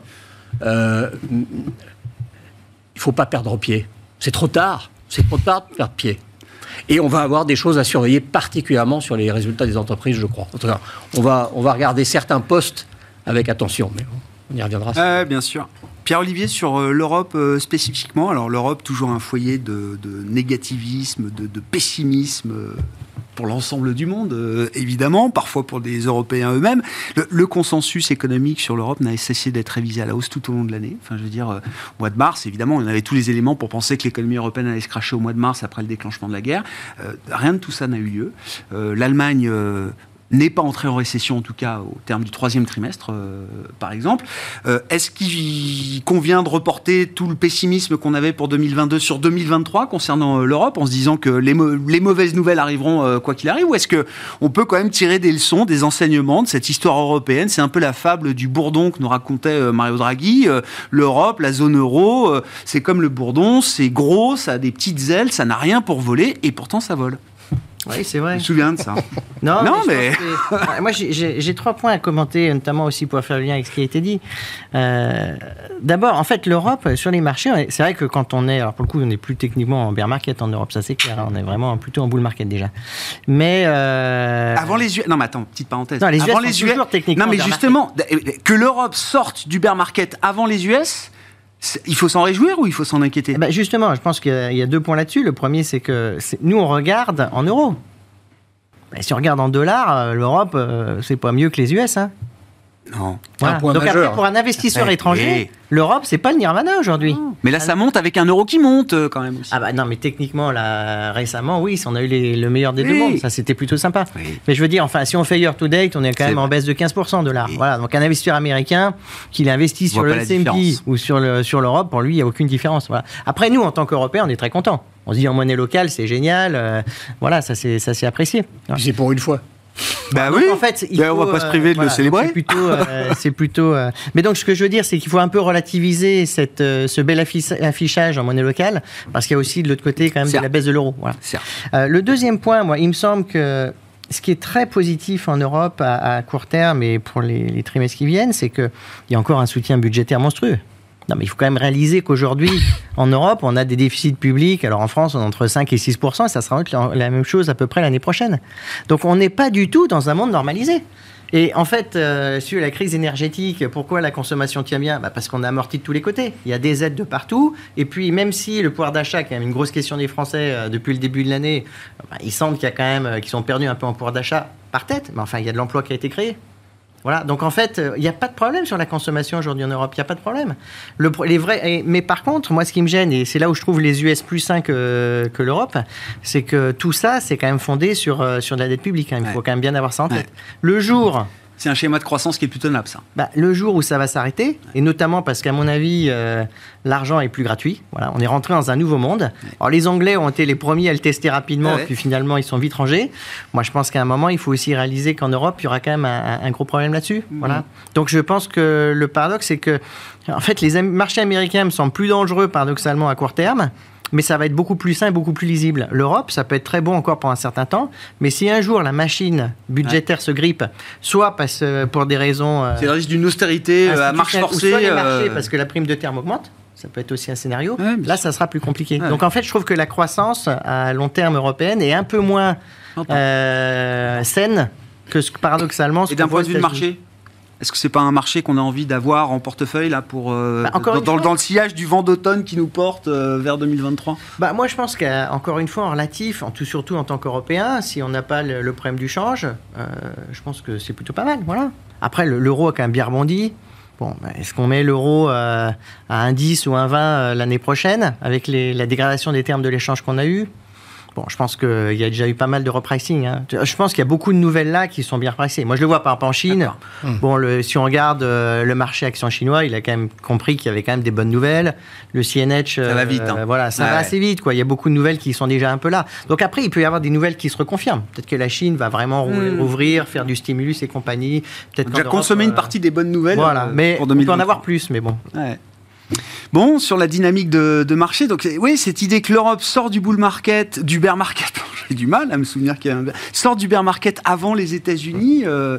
Euh, il faut pas perdre pied. C'est trop tard. C'est trop tard de perdre pied. Et on va avoir des choses à surveiller, particulièrement sur les résultats des entreprises, je crois. En tout cas, on va, on va regarder certains postes avec attention, mais on y reviendra. bien sûr. Pierre-Olivier, sur euh, l'Europe euh, spécifiquement, alors l'Europe, toujours un foyer de, négativisme, de, pessimisme euh, pour l'ensemble du monde, évidemment, parfois pour des Européens eux-mêmes. Le, consensus économique sur l'Europe n'a cessé d'être révisé à la hausse tout au long de l'année. Enfin, je veux dire, au mois de mars, évidemment, on avait tous les éléments pour penser que l'économie européenne allait se cracher au mois de mars après le déclenchement de la guerre. rien de tout ça n'a eu lieu. L'Allemagne n'est pas entré en récession, en tout cas au terme du troisième trimestre, euh, par exemple. Euh, est-ce qu'il convient de reporter tout le pessimisme qu'on avait pour 2022 sur 2023 concernant euh, l'Europe, en se disant que les, mauvaises nouvelles arriveront quoi qu'il arrive, ou est-ce qu'on peut quand même tirer des leçons, des enseignements de cette histoire européenne? C'est un peu la fable du bourdon que nous racontait Mario Draghi. L'Europe, la zone euro, c'est comme le bourdon, c'est gros, ça a des petites ailes, ça n'a rien pour voler, et pourtant ça vole. Oui, c'est vrai. Je me souviens de ça. non, mais. moi, j'ai trois points à commenter, notamment aussi pour faire le lien avec ce qui a été dit. Euh, d'abord, en fait, l'Europe, sur les marchés, c'est vrai que quand on est. Alors, pour le coup, on n'est plus techniquement en bear market en Europe, ça c'est clair. Hein, on est vraiment plutôt en bull market déjà. Mais. Euh, Avant les US. Non, mais attends, petite parenthèse. Non, les avant les US. techniquement non, mais justement, que l'Europe sorte du bear market avant les US il faut s'en réjouir ou il faut s'en inquiéter? Eh ben, Justement, je pense qu'il y, a deux points là-dessus. Le premier, c'est que nous, on regarde en euros. Ben, si on regarde en dollars, euh, l'Europe, euh, c'est pas mieux que les US. Hein. Non. Un point Donc après, pour un investisseur étranger, l'Europe, c'est pas le nirvana aujourd'hui. Mais là, ça monte avec un euro qui monte euh, quand même. Aussi. Ah bah non, mais techniquement, là, récemment, oui, on a eu le meilleur des deux mondes. Ça, c'était plutôt sympa. Mais je veux dire, enfin, si on fait year to date, on est quand même en baisse de 15% de dollars. Voilà. Donc un investisseur américain, qu'il investit sur le S&P ou sur le sur l'Europe, pour lui, il n'y a aucune différence. Voilà. Après, nous, en tant qu'Européens, on est très contents. On se dit en monnaie locale, c'est génial. Euh, voilà, ça c'est ça c'est apprécié. C'est pour une fois. Bah oui. En fait, il on va pas se priver de le célébrer. C'est plutôt, euh, c'est plutôt. Euh, mais donc, ce que je veux dire, c'est qu'il faut un peu relativiser cette, euh, ce bel affichage en monnaie locale, parce qu'il y a aussi de l'autre côté quand même de la baisse de l'euro. Voilà. le deuxième point, moi, il me semble que ce qui est très positif en Europe à, court terme et pour les, les trimestres qui viennent, c'est qu'il y a encore un soutien budgétaire monstrueux. Non, mais il faut quand même réaliser qu'aujourd'hui, en Europe, on a des déficits publics. Alors en France, on est entre 5 et 6 et ça sera la même chose à peu près l'année prochaine. Donc on n'est pas du tout dans un monde normalisé. Et en fait, euh, sur la crise énergétique, pourquoi la consommation tient bien? Bah Parce qu'on a amorti de tous les côtés. Il y a des aides de partout. Et puis, même si le pouvoir d'achat, qui est une grosse question des Français euh, depuis le début de l'année, bah, il semble qu'il y a quand même, euh, qu'ils sont perdus un peu en pouvoir d'achat par tête. Mais enfin, il y a de l'emploi qui a été créé. Voilà, donc en fait, il n'y a pas de problème sur la consommation aujourd'hui en Europe, il n'y a pas de problème. Le, les vrais, mais par contre, moi, ce qui me gêne, et c'est là où je trouve les US plus sains que, que l'Europe, c'est que tout ça, c'est quand même fondé sur, euh, sur de la dette publique. Hein. Il faut quand même bien avoir ça en tête. Le jour c'est un schéma de croissance qui est plus tenable, ça. Bah, le jour où ça va s'arrêter, et notamment parce qu'à mon avis, euh, l'argent est plus gratuit. Voilà, on est rentré dans un nouveau monde. Alors les Anglais ont été les premiers à le tester rapidement, puis finalement ils sont vite rangés. Moi, je pense qu'à un moment, il faut aussi réaliser qu'en Europe, il y aura quand même un, gros problème là-dessus. Mhm. Voilà. Donc je pense que le paradoxe, c'est que en fait, les marchés américains me semblent plus dangereux paradoxalement à court terme mais ça va être beaucoup plus sain et beaucoup plus lisible. L'Europe, ça peut être très bon encore pour un certain temps, mais si un jour la machine budgétaire se grippe, soit parce, euh, pour des raisons... Euh, c'est le risque d'une austérité euh, à marche forcée. Soit les marchés, parce que la prime de terme augmente. Ça peut être aussi un scénario. Là, ça sera plus compliqué. Donc, en fait, je trouve que la croissance à long terme européenne est un peu moins saine que ce, paradoxalement. et d'un point de vue de marché Est-ce que c'est pas un marché qu'on a envie d'avoir en portefeuille là pour bah, dans, dans, le sillage du vent d'automne qui nous porte vers 2023 bah, moi je pense qu'encore une fois en relatif, en tout surtout en tant qu'Européen, si on n'a pas le, problème du change, je pense que c'est plutôt pas mal. Voilà. Après l'euro a quand même bien rebondi. Bon, est-ce qu'on met l'euro à un 10 ou un 20 l'année prochaine avec la dégradation des termes de l'échange qu'on a eu? Bon, je pense qu'il y a déjà eu pas mal de repricing. Hein. Je pense qu'il y a beaucoup de nouvelles là qui sont bien repricées. Moi, je le vois par exemple en Chine. Hmm. Bon, le, si on regarde euh, le marché action chinois, il a quand même compris qu'il y avait quand même des bonnes nouvelles. Le CNH, ça va vite. Hein. Euh, voilà, ça va assez vite. Quoi. Il y a beaucoup de nouvelles qui sont déjà un peu là. Donc après, il peut y avoir des nouvelles qui se reconfirment. Peut-être que la Chine va vraiment hmm. rouvrir, faire du stimulus et compagnie. Peut-être déjà consommer une euh, partie des bonnes nouvelles. Voilà, mais on peut en avoir plus, mais bon. Ouais. Bon, sur la dynamique de, marché, donc oui, cette idée que l'Europe sort du bull market, du bear market, j'ai du mal à me souvenir qu'il y a un sort du bear market avant les États-Unis. Euh,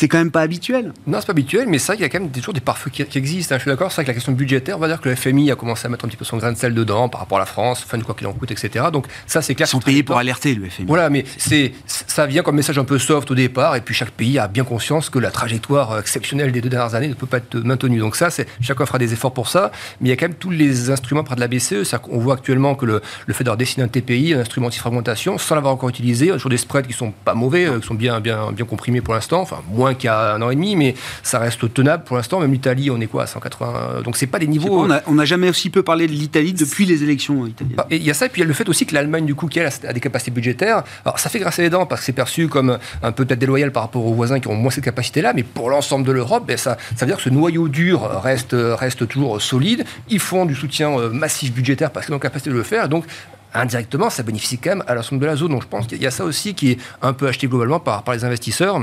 c'est quand même pas habituel. Non, c'est pas habituel, mais ça, il y a quand même toujours des pare-feux qui, existent. Hein. Je suis d'accord, c'est vrai que la question budgétaire, on va dire que le FMI a commencé à mettre un petit peu son grain de sel dedans par rapport à la France, enfin, quoi qu'il en coûte, etc. Donc, ça, c'est clair. Ils sont payés pour alerter le FMI. Voilà, mais c'est, ça vient comme message un peu soft au départ, et puis chaque pays a bien conscience que la trajectoire exceptionnelle des deux dernières années ne peut pas être maintenue. Donc, ça, c'est, chacun fera des efforts pour ça, mais il y a quand même tous les instruments près de la BCE. On voit actuellement que le, le fait d'avoir dessiné un TPI, un instrument anti-fragmentation, sans l'avoir encore utilisé, sur des spreads qui sont pas mauvais, euh, qui sont bien, bien, bien comprimés pour l'instant, enfin, moins qu'il y a un an et demi mais ça reste tenable pour l'instant. Même l'Italie, on est quoi à 180 Donc c'est pas des niveaux. on n'a jamais aussi peu parlé de l'Italie depuis les élections italiennes. Bah, il y a ça, et puis il y a le fait aussi que l'Allemagne, du coup, qui a, des capacités budgétaires, alors ça fait grâce à les dents parce que c'est perçu comme un peu peut-être déloyal par rapport aux voisins qui ont moins cette capacité-là, mais pour l'ensemble de l'Europe, ben, ça, ça veut dire que ce noyau dur reste, reste toujours solide. Ils font du soutien euh, massif budgétaire parce qu'ils ont la capacité de le faire. Donc indirectement, ça bénéficie quand même à l'ensemble de la zone. Donc je pense qu'il y a ça aussi qui est un peu acheté globalement par, par les investisseurs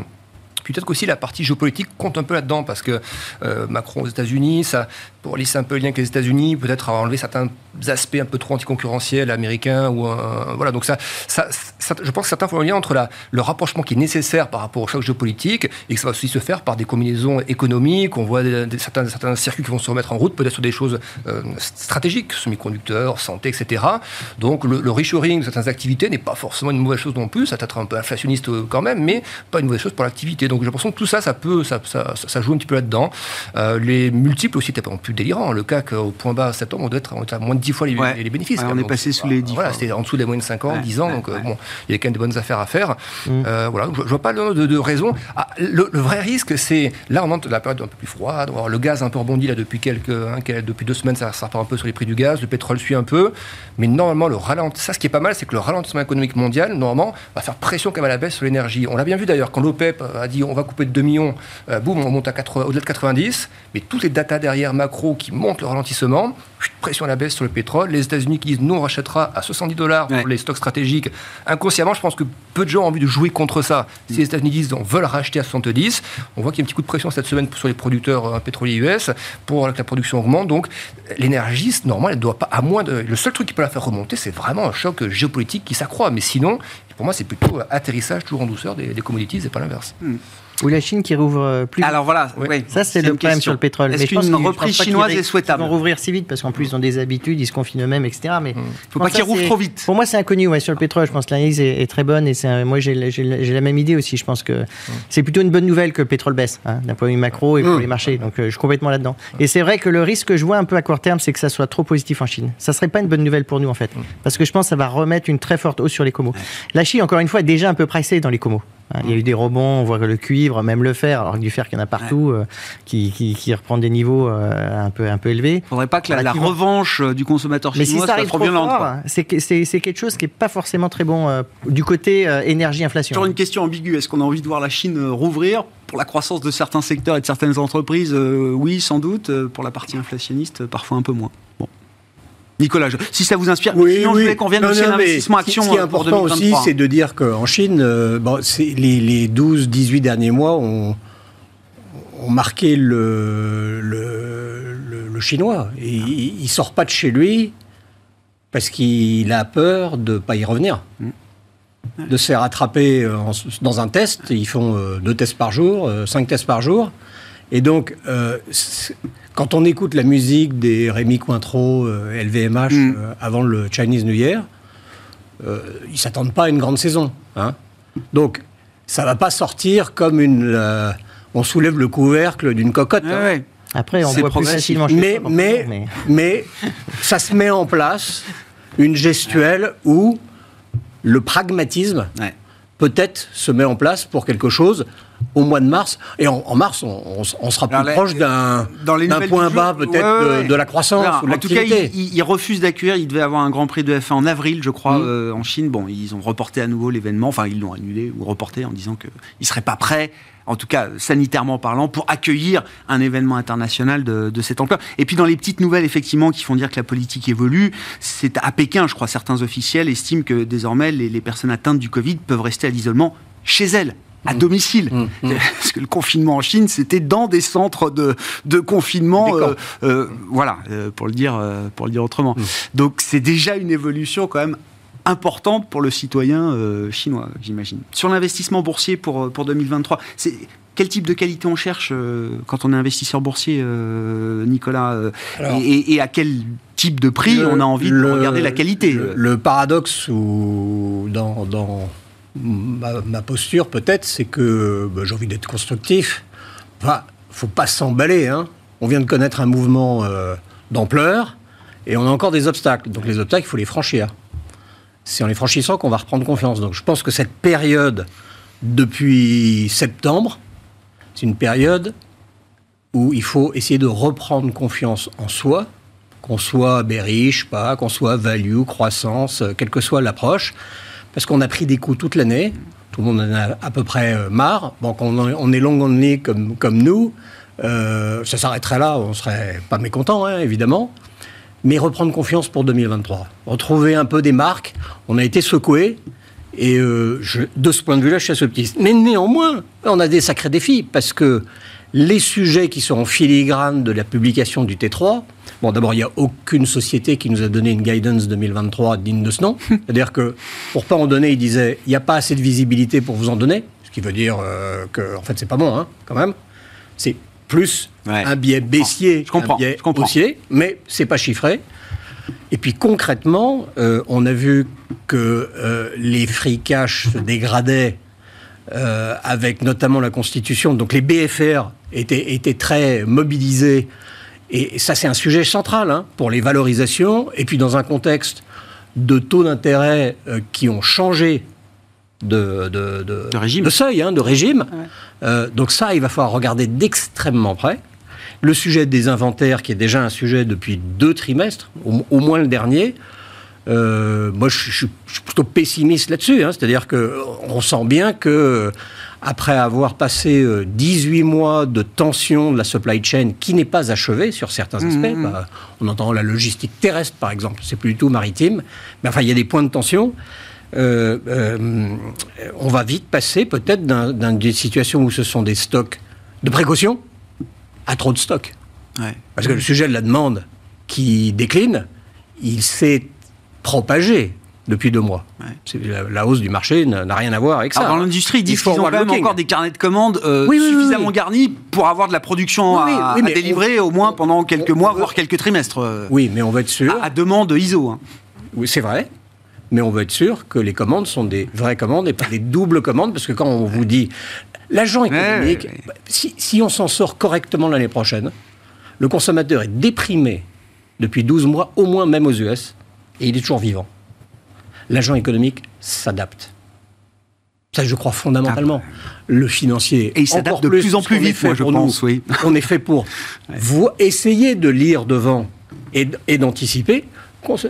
peut-être qu'aussi la partie géopolitique compte un peu là-dedans, parce que euh, Macron aux États-Unis, ça, pour lisser un peu le lien avec les États-Unis, peut-être a enlevé certains aspects un peu trop anticoncurrentiels américains. Ou, voilà, donc ça, je pense que certains font le lien entre le rapprochement qui est nécessaire par rapport au choc géopolitique et que ça va aussi se faire par des combinaisons économiques. On voit certains, certains circuits qui vont se remettre en route, peut-être sur des choses euh, stratégiques, semi-conducteurs, santé, etc. Donc le, le reshoring de certaines activités n'est pas forcément une mauvaise chose non plus. Ça peut être un peu inflationniste euh, quand même, mais pas une mauvaise chose pour l'activité. Donc j'ai l'impression que tout ça, ça peut, ça, ça, joue un petit peu là-dedans. Euh, les multiples aussi étaient pas plus délirant. Le CAC au point bas septembre, on doit être à moins de 10 fois les, les bénéfices. on est passé sous les 10 Voilà, c'était en dessous des moyennes 5 ans, 10 ans. donc bon, il y a quand même des bonnes affaires à faire. Mm. voilà, je, ne vois pas de, de raison. Ah, le, vrai risque, c'est là, on entre la période un peu plus froide. Le gaz a un peu rebondi là depuis quelques, hein, depuis deux semaines, ça, ça repart un peu sur les prix du gaz. Le pétrole suit un peu, mais normalement, le ralentissement, ça, ce qui est pas mal, c'est que le ralentissement économique mondial, normalement, va faire pression quand même à la baisse sur l'énergie. On l'a bien vu d'ailleurs quand l'OPEP a dit on va couper de 2 millions euh, boum, on monte à au-delà de 90, mais toutes les datas derrière macro qui montrent le ralentissement, pression à la baisse sur le pétrole, les États-Unis qui disent nous on rachètera à 70 dollars pour les stocks stratégiques. Inconsciemment, je pense que peu de gens ont envie de jouer contre ça. Si les États-Unis disent on veut racheter à 70, on voit qu'il y a un petit coup de pression cette semaine sur les producteurs euh, pétroliers US pour que la production augmente. Donc l'énergie, normalement, elle doit pas, à moins de. Le seul truc qui peut la faire remonter, c'est vraiment un choc géopolitique qui s'accroît. Mais sinon, pour moi, c'est plutôt atterrissage toujours en douceur des, commodities et pas l'inverse. Hmm. Ou la Chine qui rouvre euh, plus Alors voilà, ça c'est le problème sur le pétrole. Est-ce qu'une reprise chinoise est souhaitable Ils vont rouvrir si vite parce qu'en plus ils ont des habitudes, ils se confinent eux-mêmes, etc. Mais ne faut pas qu'ils rouvrent trop vite. Pour moi c'est inconnu ouais, sur le pétrole. Je pense que l'analyse est, très bonne et moi j'ai la même idée aussi. Je pense que c'est plutôt une bonne nouvelle que le pétrole baisse hein, d'un point de vue macro et pour les marchés. Donc euh, je suis complètement là-dedans. Et c'est vrai que le risque que je vois un peu à court terme, c'est que ça soit trop positif en Chine. Ça serait pas une bonne nouvelle pour nous en fait, parce que je pense que ça va remettre une très forte hausse sur les comos. La Chine encore une fois est déjà un peu pricée dans les comos. Hein, il y a eu des rebonds, on voit que le cuivre, même le fer, alors que du fer qu'il y en a partout, euh, qui, qui, reprend des niveaux euh, un, peu, un peu élevés. Il ne faudrait pas que la, revanche euh, du consommateur chinois Mais si ça arrive trop violente. C'est quelque chose qui n'est pas forcément très bon du côté énergie-inflation. Toujours une question ambiguë. Est-ce qu'on a envie de voir la Chine rouvrir? Pour la croissance de certains secteurs et de certaines entreprises Oui, sans doute. Pour la partie inflationniste, parfois un peu moins. Bon. Nicolas, si ça vous inspire, oui, sinon je voulais qu'on vienne aussi à l'investissement action. Ce qui est important aussi, c'est de dire qu'en Chine, euh, bon, les, les 12-18 derniers mois ont, ont marqué le, le, le, chinois. Et il ne sort pas de chez lui parce qu'il a peur de ne pas y revenir. Mm. De se faire attraper euh, dans un test. Ils font euh, deux tests par jour, cinq tests par jour. Et donc, quand on écoute la musique des Rémi Cointreau, LVMH, euh, mm. euh, avant le Chinese New Year, euh, ils ne s'attendent pas à une grande saison. Hein. Donc, ça ne va pas sortir comme une... on soulève le couvercle d'une cocotte. Ouais, hein. Après, on voit plus facilement Mais, mais, mais- mais ça se met en place une gestuelle où le pragmatisme Ouais. peut-être se met en place pour quelque chose au mois de mars. Et en, en mars, on, sera plus proche d'un point bas peut-être Ouais, ouais, de, ouais. de la croissance ou de En tout cas, l'activité. il, il- il refuse d'accueillir. Il devait avoir un Grand Prix de F1 en avril, je crois, Mm. euh, en Chine. Bon, ils ont reporté à nouveau l'événement. Enfin, ils l'ont annulé ou reporté en disant qu'ils ne seraient pas prêts, en tout cas sanitairement parlant, pour accueillir un événement international de, de cette ampleur. Et puis, dans les petites nouvelles, effectivement, qui font dire que la politique évolue, c'est à Pékin, je crois, certains officiels estiment que désormais, les, les personnes atteintes du Covid peuvent rester à l'isolement chez elles. À domicile. Mm, mm. Parce que le confinement en Chine, c'était dans des centres de, de confinement. Euh, euh, voilà, euh, pour, le dire, pour le dire autrement. Mm. Donc c'est déjà une évolution quand même importante pour le citoyen chinois, j'imagine. Sur l'investissement boursier pour, pour 2023, c'est quel type de qualité on cherche quand on est investisseur boursier, Nicolas Alors, et, à quel type de prix Le- on a envie de regarder la qualité Le, le paradoxe ou dans, dans ma, posture peut-être, c'est que bah, j'ai envie d'être constructif. Enfin, faut pas s'emballer. Hein. On vient de connaître un mouvement euh, d'ampleur et on a encore des obstacles. Donc les obstacles, il faut les franchir. C'est en les franchissant qu'on va reprendre confiance. Donc je pense que cette période depuis septembre, c'est une période où il faut essayer de reprendre confiance en soi, qu'on soit bearish, pas, qu'on soit value, croissance, euh, quelle que soit l'approche, parce qu'on a pris des coups toute l'année, tout le monde en a à peu près euh, marre, bon, on, est long only comme, comme nous, euh, ça s'arrêterait là, on serait pas mécontent, hein, évidemment, mais reprendre confiance pour 2023, retrouver un peu des marques, on a été secoué, et euh, de ce point de vue-là, je suis optimiste. Mais néanmoins, on a des sacrés défis, parce que les sujets qui sont en filigrane de la publication du T3, bon, d'abord, il n'y a aucune société qui nous a donné une guidance 2023 digne de ce nom. C'est-à-dire que, pour pas en donner, il disait, il n'y a pas assez de visibilité pour vous en donner, ce qui veut dire euh, que, en fait, c'est pas bon, hein, quand même. C'est plus Ouais. un biais baissier, Je comprends, un biais je comprends. haussier, mais c'est pas chiffré. Et puis concrètement, euh, on a vu que euh, les free cash se dégradaient euh, avec notamment la Constitution. Donc les BFR étaient, étaient très mobilisés. Et ça, c'est un sujet central hein, pour les valorisations. Et puis dans un contexte de taux d'intérêt euh, qui ont changé de, de, de- De régime. de seuil, hein, de régime. Euh, donc ça, il va falloir regarder d'extrêmement près. Le sujet des inventaires, qui est déjà un sujet depuis deux trimestres, au, au moins le dernier, euh, moi je, suis- je suis plutôt pessimiste là-dessus. hein. C'est-à-dire qu'on sent bien que euh, après avoir passé euh, 18 mois de tension de la supply chain qui n'est pas achevée sur certains aspects, Mhm. bah, on entend la logistique terrestre par exemple, c'est plus du tout maritime, mais enfin il y a des points de tension. Euh, euh, on va vite passer peut-être d'un- d'un- d'une situation où ce sont des stocks de précaution à trop de stocks. Ouais. Parce que le sujet de la demande qui décline, il s'est propagé depuis deux mois. Ouais. La, la hausse du marché n'a rien à voir avec ça. Alors, dans l'industrie, ils disent qu'ils ont quand même encore des carnets de commandes euh, Oui, oui, oui, suffisamment oui. garnis pour avoir de la production à, oui, à délivrer au moins pendant quelques on- mois, on- voire quelques trimestres. euh, Oui, mais on va être sûr. à, à demande ISO. hein. Oui, c'est vrai. Mais on va être sûr que les commandes sont des vraies commandes et pas des doubles commandes, parce que quand on vous dit l'agent économique, si on s'en sort correctement l'année prochaine, le consommateur est déprimé depuis 12 mois, au moins même aux US, et il est toujours vivant. L'agent économique s'adapte. Ça, je crois fondamentalement. Le financier. Et il s'adapte de plus en plus vite, moi, je pense, nous. oui. On est fait pour vous essayer de lire devant et, d'anticiper.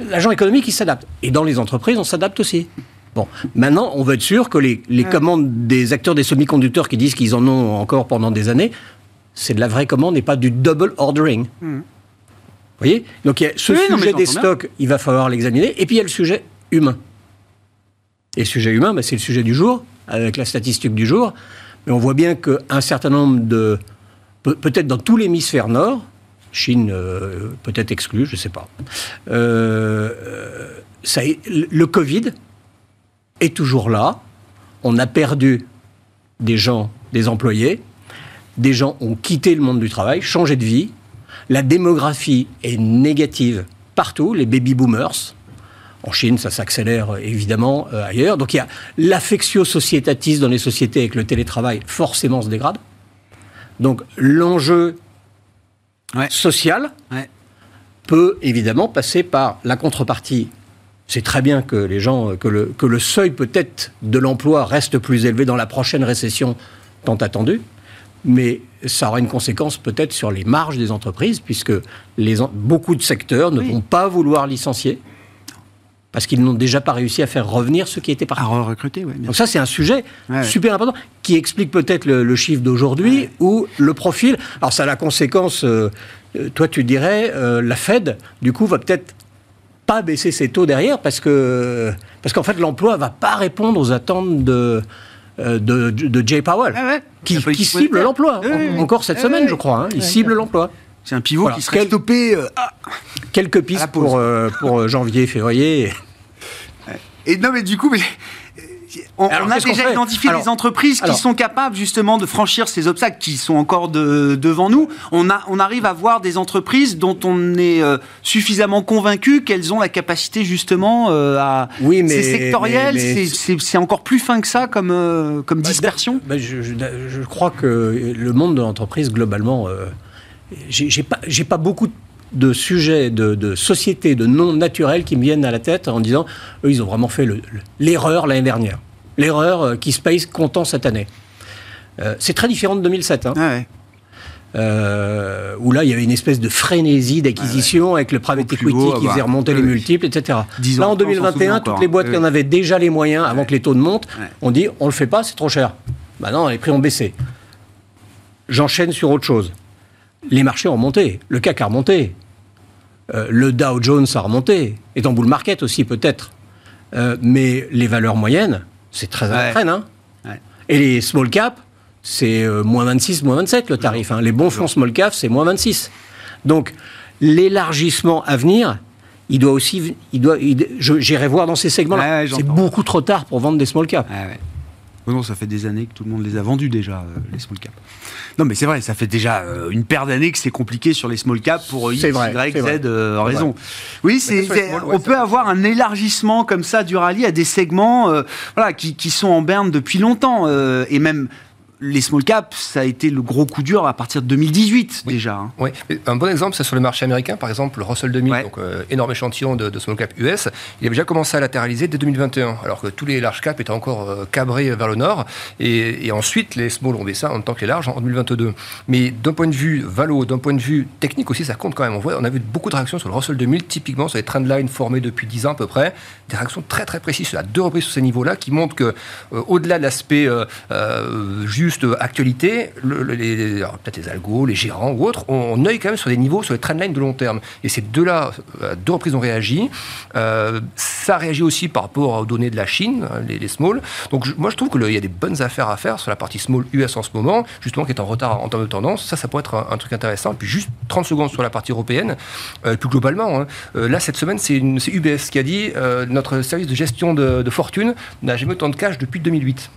L'agent économique, il s'adapte. Et dans les entreprises, on s'adapte aussi. Bon, maintenant, on va être sûr que les, les commandes des acteurs des semi-conducteurs qui disent qu'ils en ont encore pendant des années, c'est de la vraie commande et pas du double ordering. Vous voyez Donc, il y a ce non, sujet des bien. stocks, il va falloir l'examiner. Et puis, il y a le sujet humain. Et le sujet humain, bah, c'est le sujet du jour, avec la statistique du jour. Mais on voit bien qu'un certain nombre de. peut- Peut-être dans tout l'hémisphère nord, Chine euh, peut-être exclue, je ne sais pas. euh, ça le Covid est toujours là. On a perdu des gens, des employés. Des gens ont quitté le monde du travail, changé de vie. La démographie est négative partout, les baby boomers. En Chine, ça s'accélère euh, évidemment euh, ailleurs. Donc il y a l'affectio societatis dans les sociétés avec le télétravail, forcément se dégrade. Donc l'enjeu social peut évidemment passer par la contrepartie. C'est très bien que les gens, que le, que le seuil peut-être de l'emploi reste plus élevé dans la prochaine récession tant attendue, mais ça aura une conséquence peut-être sur les marges des entreprises, puisque les, beaucoup de secteurs ne vont pas vouloir licencier parce qu'ils n'ont déjà pas réussi à faire revenir ceux qui étaient partis. À recruter, oui. Donc ça, c'est un sujet super important qui explique peut-être le, chiffre d'aujourd'hui ou le profil. Alors ça a la conséquence, euh, euh, toi tu dirais, euh, la Fed, du coup, va peut-être pas baisser ses taux derrière parce que parce qu'en fait l'emploi va pas répondre aux attentes de de, de, Jay Powell, ah qui, cible l'emploi. Encore cette semaine, je crois. Hein. il cible l'emploi. C'est un pivot qui serait stoppé. quelques pistes pour, pour janvier, février. Et non, mais du coup, mais, on, a déjà identifié les entreprises qui sont capables justement de franchir ces obstacles qui sont encore devant nous. On, a, on arrive à voir des entreprises dont on est euh, suffisamment convaincu qu'elles ont la capacité justement euh, à. Oui, mais. C'est sectoriel, c'est encore plus fin que ça comme, euh, comme bah, dispersion. Bah, je, je, crois que le monde de l'entreprise, globalement, j'ai pas, pas beaucoup de de sujets, de, sociétés, de noms naturels qui me viennent à la tête en disant eux, ils ont vraiment fait l'erreur l'année dernière. L'erreur euh, qui se paye content cette année. Euh, c'est très différent de 2007. Hein. Ah euh, où là, il y avait une espèce de frénésie d'acquisition avec le private equity qui faisait remonter les multiples, etc. Là, en 2021, toutes les boîtes qui en avaient déjà les moyens avant que les taux ne montent, on dit on le fait pas, c'est trop cher. Maintenant, les prix ont baissé. J'enchaîne sur autre chose les marchés ont remonté. Le CAC a remonté. Euh, le Dow Jones a remonté. Et dans bull market aussi, peut-être. Euh, mais les valeurs moyennes, c'est très à la Hein. Et les small cap, c'est euh, moins 26, moins 27 le tarif. Hein. Les bons fonds small cap, c'est moins 26. Donc, l'élargissement à venir, il doit aussi. Il doit, j'irai voir dans ces segments-là. c'est beaucoup trop tard pour vendre des small cap. non, ça fait des années que tout le monde les a vendus déjà, les small cap. Non, mais c'est vrai, ça fait déjà euh, une paire d'années que c'est compliqué sur les small caps pour X, Y, Z euh, raison. Oui, c'est, on peut avoir un élargissement comme ça du rallye à des segments euh, voilà, qui, qui, sont en berne depuis longtemps et même les small caps, ça a été le gros coup dur à partir de 2018 déjà. Hein. Oui, un bon exemple, c'est sur le marché américain, par exemple, le Russell 2000, donc euh, énorme échantillon de, small cap US, il avait déjà commencé à latéraliser dès 2021, alors que tous les large caps étaient encore euh, cabrés vers le nord, et, ensuite les small ont baissé en tant que les larges en 2022. Mais d'un point de vue valo, d'un point de vue technique aussi, ça compte quand même. On, voit, on a vu beaucoup de réactions sur le Russell 2000, typiquement sur les trendlines formés depuis 10 ans à peu près, des réactions très très précises à deux reprises sur ces niveaux-là, qui montrent que euh, au-delà de l'aspect juste juste actualité, peut-être les algos, les gérants ou autres, on, œille quand même sur des niveaux, sur les trendlines de long terme. Et ces deux-là, euh, deux reprises ont réagi. Euh, ça réagit aussi par rapport aux données de la Chine, hein, les, small. Donc moi, je trouve qu'il y a des bonnes affaires à faire sur la partie small US en ce moment, justement, qui est en retard en termes de tendance. Ça, ça pourrait être un, truc intéressant. Et puis juste 30 secondes sur la partie européenne. Euh, plus globalement, hein. là, cette semaine, c'est UBS qui a dit notre service de gestion de, de fortune n'a jamais autant de cash depuis 2008.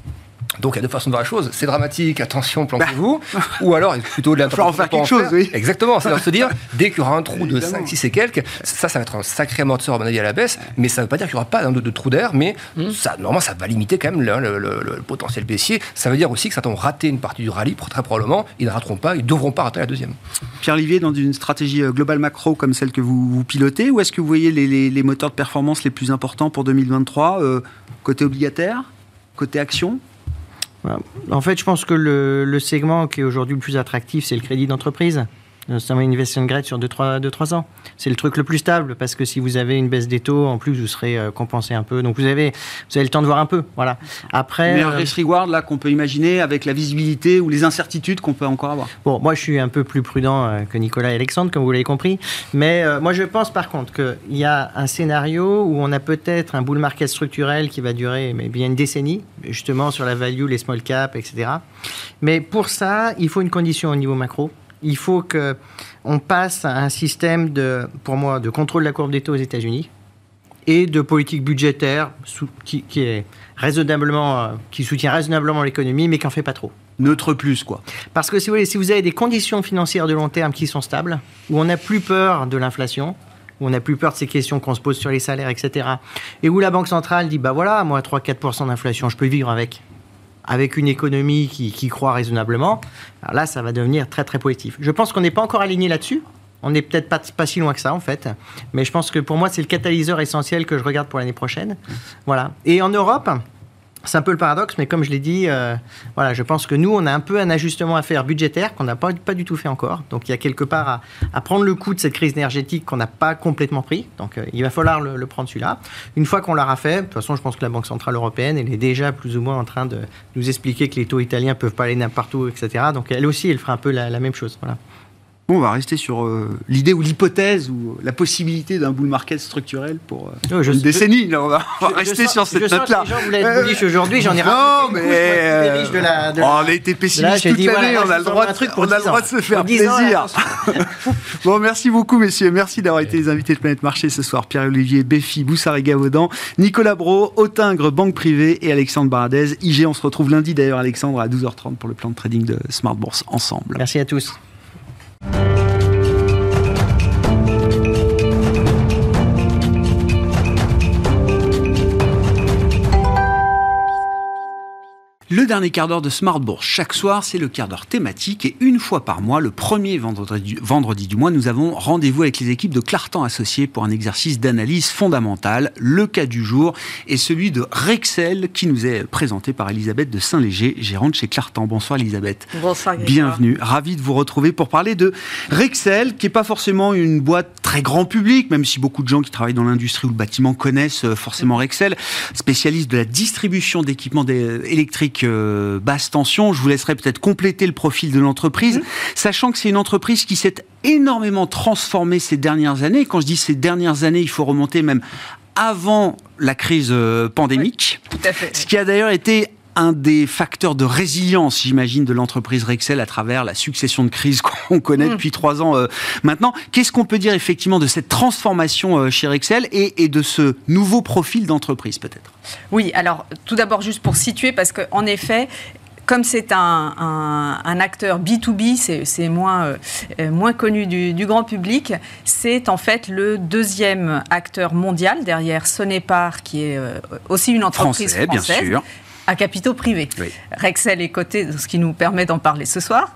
Donc il y a deux façons de voir la chose. C'est dramatique, attention, planquez-vous. Bah. Ou alors, plutôt de en faire quelque chose, oui. Exactement, c'est à se dire, dès qu'il y aura un trou de 5, 6 et quelques, ça, ça va être un sacré amortisseur, à mon avis, à la baisse. Mais ça ne veut pas dire qu'il n'y aura pas de, de, trou d'air, mais hmm. ça, normalement, ça va limiter quand même le, potentiel baissier. Ça veut dire aussi que certains ont raté une partie du rallye, très probablement. Ils ne rateront pas, ils ne devront pas rater la deuxième. Pierre Livier, dans une stratégie euh, globale macro comme celle que vous, pilotez, où est-ce que vous voyez les, moteurs de performance les plus importants pour 2023 euh, Côté obligataire Côté action? En fait, je pense que le, le segment qui est aujourd'hui le plus attractif, c'est le crédit d'entreprise notamment une investment grade sur 2-3 ans. C'est le truc le plus stable parce que si vous avez une baisse des taux, en plus, vous serez euh, compensé un peu. Donc vous avez, vous avez le temps de voir un peu. Voilà. Après. Meilleur euh, risk-reward là qu'on peut imaginer avec la visibilité ou les incertitudes qu'on peut encore avoir. Bon, moi je suis un peu plus prudent euh, que Nicolas et Alexandre, comme vous l'avez compris. Mais moi je pense par contre qu'il y a un scénario où on a peut-être un bull market structurel qui va durer mais bien une décennie, justement sur la value, les small caps, etc. Mais pour ça, il faut une condition au niveau macro il faut qu'on passe à un système de, pour moi, de contrôle de la courbe des taux aux États-Unis et de politique budgétaire qui, est raisonnablement, euh, qui soutient raisonnablement l'économie, mais qui n'en fait pas trop. Neutre plus, quoi. Parce que si vous, voulez, si vous avez des conditions financières de long terme qui sont stables, où on n'a plus peur de l'inflation, où on n'a plus peur de ces questions qu'on se pose sur les salaires, etc., et où la Banque centrale dit, bah voilà, moi, 3-4% d'inflation, je peux vivre avec avec une économie qui, qui croît raisonnablement, là, ça va devenir très très positif. Je pense qu'on n'est pas encore aligné là-dessus. On n'est peut-être pas, pas si loin que ça, en fait. Mais je pense que pour moi, c'est le catalyseur essentiel que je regarde pour l'année prochaine. Voilà. Et en Europe, c'est un peu le paradoxe, mais comme je l'ai dit, euh, voilà, je pense que nous, on a un peu un ajustement à faire budgétaire qu'on n'a pas, du tout fait encore. Donc il y a quelque part à, prendre le coup de cette crise énergétique qu'on n'a pas complètement pris. Donc euh, il va falloir le, le prendre celui-là. Une fois qu'on l'aura fait, de toute façon, je pense que la Banque Centrale Européenne, elle est déjà plus ou moins en train de nous expliquer que les taux italiens peuvent pas aller n'importe où, etc. Donc elle aussi, elle fera un peu la, la même chose. Voilà. Bon, on va rester sur euh, l'idée ou l'hypothèse ou la possibilité d'un bull market structurel pour euh, Oh, une décennie. Là, on va, Je- rester je sur sens- cette note-là. Les gens voulaient être Euh, bullish aujourd'hui, j'en ai Non, mais euh, de la- de oh, la- on a été pessimiste toute voilà, l'année. là, on a le droit, un truc on a le 10 droit de se faire Pour 10 ans, plaisir. bon, merci beaucoup, messieurs. Merci d'avoir été les invités de Planète Marché ce soir. Pierre-Olivier Béfi, Boussard Gavaudan, Nicolas Bro, Autingre, Banque Privée et Alexandre Baradez. IG, on se retrouve lundi d'ailleurs, Alexandre, à 12h30 pour le plan de trading de Smart Bourse ensemble. Merci à tous. Thank you. Le dernier quart d'heure de Smart Bourse. Chaque soir, c'est le quart d'heure thématique et une fois par mois, le premier vendredi du, vendredi du mois, nous avons rendez-vous avec les équipes de Clartan Associés pour un exercice d'analyse fondamentale. Le cas du jour est celui de Rexel qui nous est présenté par Elisabeth de Saint-Léger, gérante chez Clartan. Bonsoir Elisabeth. Bonsoir. Bienvenue, ravi de vous retrouver pour parler de Rexel, qui n'est pas forcément une boîte très grand public, même si beaucoup de gens qui travaillent dans l'industrie ou le bâtiment connaissent euh, forcément Rexel, spécialiste de la distribution d'équipements d'é- euh, basse tension. Je vous laisserai peut-être compléter le profil de l'entreprise, sachant que c'est une entreprise qui s'est énormément transformée ces dernières années. Quand je dis ces dernières années, il faut remonter même avant la crise euh, pandémique. Tout à fait. Ce qui a d'ailleurs été un des facteurs de résilience, j'imagine, de l'entreprise Rexel à travers la succession de crises qu'on connaît Mm. depuis trois ans euh, maintenant. Qu'est-ce qu'on peut dire effectivement de cette transformation euh, chez Rexel et, et de ce nouveau profil d'entreprise peut-être? Oui, alors tout d'abord juste pour situer, parce qu'en effet, comme c'est un, un- un acteur B2B, c'est moins, euh, moins connu du, du grand public, c'est en fait le deuxième acteur mondial derrière Sonepar, qui est euh, aussi une entreprise Français, bien française, sûr. À capitaux privés. Oui. Rexel est coté, ce qui nous permet d'en parler ce soir.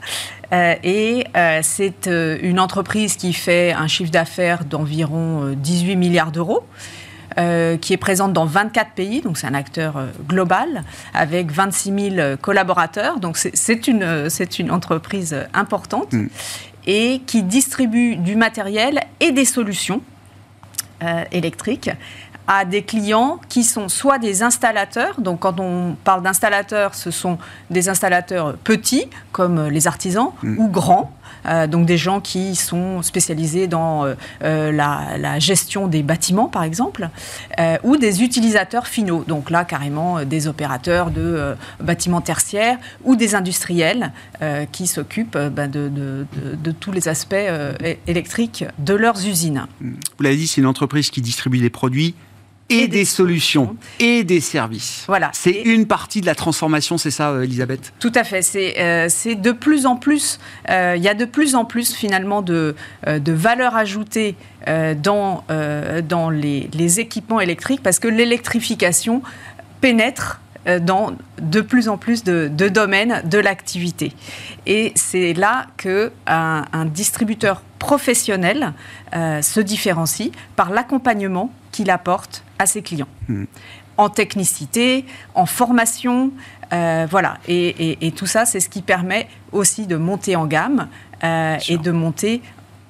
Euh, et euh, c'est euh, une entreprise qui fait un chiffre d'affaires d'environ euh, 18 milliards d'euros. qui est présente dans 24 pays, donc c'est un acteur global avec 26 000 collaborateurs, donc c'est- une, une entreprise importante Mm. et qui distribue du matériel et des solutions électriques à des clients qui sont soit des installateurs, donc quand on parle d'installateurs, ce sont des installateurs petits, comme les artisans, ou grands, euh, donc des gens qui sont spécialisés dans euh, euh, la, la gestion des bâtiments, par exemple, euh, ou des utilisateurs finaux, donc là carrément euh, des opérateurs de euh, bâtiments tertiaires ou des industriels euh, qui s'occupent euh, ben, de, de- de- de tous les aspects euh, électriques de leurs usines. Vous l'avez dit, c'est une entreprise qui distribue des produits et, Et des, des solutions et des services. Voilà. C'est une partie de la transformation, c'est ça, euh, Elisabeth? Tout à fait. C'est euh, c'est de plus en plus, euh, il y a de plus en plus finalement de, euh, de valeur ajoutée dans, dans les, les équipements électriques parce que l'électrification pénètre dans de plus en plus de, de domaines de l'activité. Et c'est là que un, un distributeur professionnel euh, se différencie par l'accompagnement qu'il apporte à ses clients en technicité, en formation, euh, voilà. Et, et- et tout ça, c'est ce qui permet aussi de monter en gamme euh, et de monter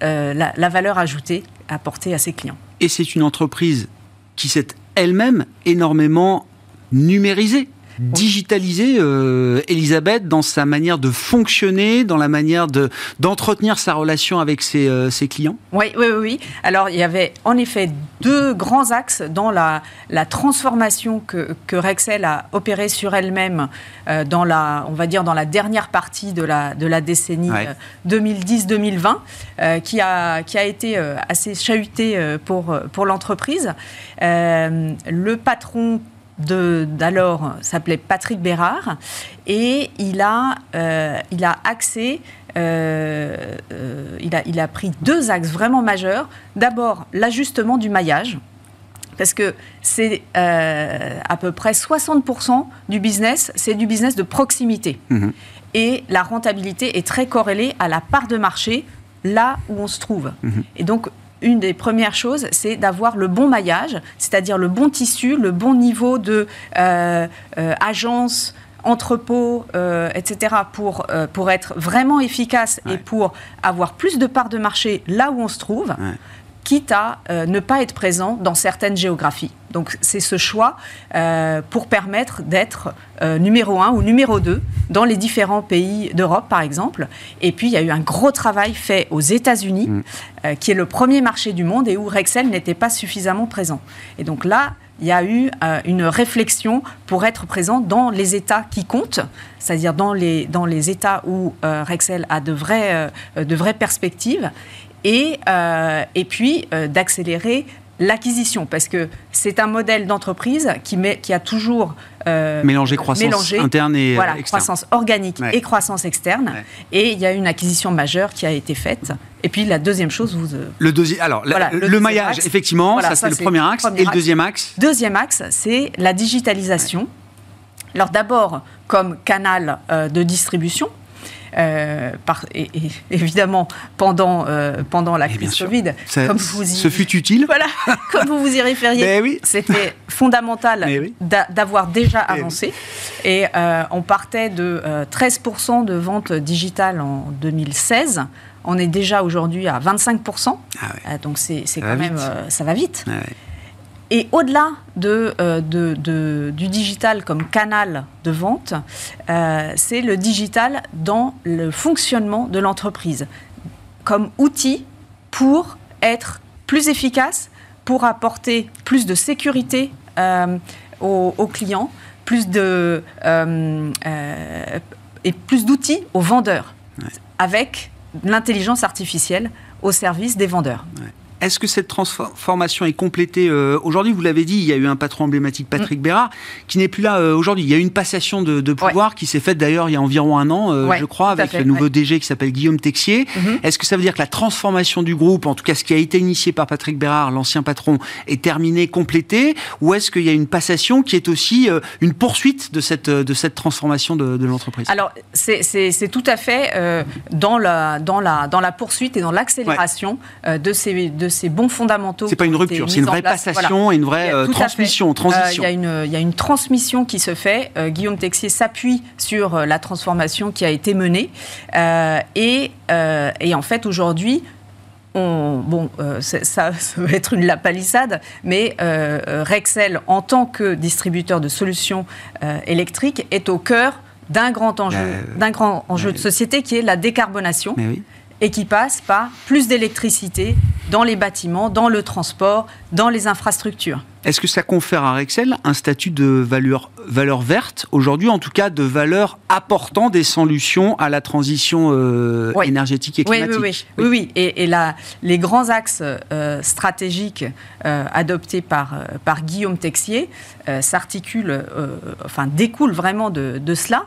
euh, la, la valeur ajoutée apportée à ses clients. Et c'est une entreprise qui s'est elle-même énormément numérisée, digitalisée, euh, Elisabeth, dans sa manière de fonctionner, dans la manière de d'entretenir sa relation avec ses, euh, ses clients? Oui, oui, oui. Alors, il y avait en effet deux grands axes dans la, la transformation que, que Rexel a opérée sur elle-même euh, dans la, on va dire, dans la dernière partie de la, de la décennie Ouais. euh, 2010-2020, euh, qui, a, qui a été assez chahutée pour, pour l'entreprise. Le patron d'alors s'appelait Patrick Bérard et il a, euh, il a axé, euh, euh, il, a, il a pris deux axes vraiment majeurs. D'abord, l'ajustement du maillage. parce que c'est euh, à peu près 60% du business, c'est du business de proximité. Mhm. Et la rentabilité est très corrélée à la part de marché là où on se trouve. Mhm. Et donc, une des premières choses, c'est d'avoir le bon maillage, c'est-à-dire le bon tissu, le bon niveau de euh, euh, agence, entrepôt, euh, etc., pour, euh, pour être vraiment efficace Ouais. et pour avoir plus de parts de marché là où on se trouve, Ouais. Quitte à euh, ne pas être présent dans certaines géographies. Donc c'est ce choix euh, pour permettre d'être euh, numéro un ou numéro 2 dans les différents pays d'Europe, par exemple. Et puis il y a eu un gros travail fait aux États-Unis, euh, qui est le premier marché du monde et où Rexel n'était pas suffisamment présent. Et donc là, il y a eu euh, une réflexion pour être présent dans les États qui comptent, c'est-à-dire dans les, dans les États où euh, Rexel a de vraies, euh, de vraies perspectives, et, euh, et puis euh, d'accélérer l'acquisition, parce que c'est un modèle d'entreprise qui, met, qui a toujours euh, Mélanger croissance interne et euh, voilà, externe. croissance organique Ouais. et croissance externe. Ouais. Et il y a une acquisition majeure qui a été faite. Et puis la deuxième chose, vous, Le deuxième, alors Voilà, le, maillage, axe. effectivement, Voilà, ça ça, c'est le premier axe. premier et le deuxième axe Deuxième axe, c'est la digitalisation. Alors d'abord comme canal euh, de distribution. Euh, par- et, et évidemment, pendant, euh, pendant la Et bien crise. Covid, Ça- comme vous y, ce fut utile. voilà, comme vous vous y référiez, Ben oui. c'était fondamental Mais oui. d'a- d'avoir déjà Eh oui. avancé. Et euh, on partait de euh, 13% de ventes digitales en 2016. On est déjà aujourd'hui à 25%. Ah ouais. Donc c'est quand va même, vite. euh, ça va vite. Ouais. Et au-delà de, euh, de- de- du digital comme canal de vente, euh, c'est le digital dans le fonctionnement de l'entreprise, comme outil pour être plus efficace, pour apporter plus de sécurité euh, aux, aux clients, plus de, et plus d'outils aux vendeurs, avec l'intelligence artificielle au service des vendeurs. Est-ce que cette transformation est complétée euh, aujourd'hui? Vous l'avez dit, il y a eu un patron emblématique, Patrick Bérard, qui n'est plus là euh, aujourd'hui. Il y a eu une passation de, de pouvoir qui s'est faite d'ailleurs il y a environ un an, euh, Ouais, je crois, avec fait, le nouveau ouais. DG qui s'appelle Guillaume Texier. Mhm. Est-ce que ça veut dire que la transformation du groupe, en tout cas ce qui a été initié par Patrick Bérard, l'ancien patron, est terminée, complétée? Ou est-ce qu'il y a une passation qui est aussi une poursuite de cette, de cette transformation de, de l'entreprise? Alors, c'est- tout à fait dans, la, dans, la, dans la poursuite et dans l'accélération de, ces, de ces bons fondamentaux. C'est pas une rupture, c'est une vraie place. passation Voilà. et une vraie a- euh, transmission, Euh, transition. Il y, a une- il y a une transmission qui se fait. Euh, Guillaume Texier s'appuie sur la transformation qui a été menée. Et, et en fait, aujourd'hui, on, bon, euh, ça, ça va être une lapalissade, mais euh, Rexel, en tant que distributeur de solutions euh, électriques, est au cœur d'un grand enjeu, d'un grand enjeu de société qui est la décarbonation Mais oui. Et qui passe par plus d'électricité dans les bâtiments, dans le transport, dans les infrastructures. Est-ce que ça confère à Rexel un statut de valeur, valeur verte aujourd'hui, en tout cas de valeur apportant des solutions à la transition euh, Oui. énergétique et climatique oui, oui. oui, oui. Et, et la- les grands axes euh, stratégiques euh, adoptés par, par Guillaume Texier s'articulent, enfin découlent vraiment de, de cela.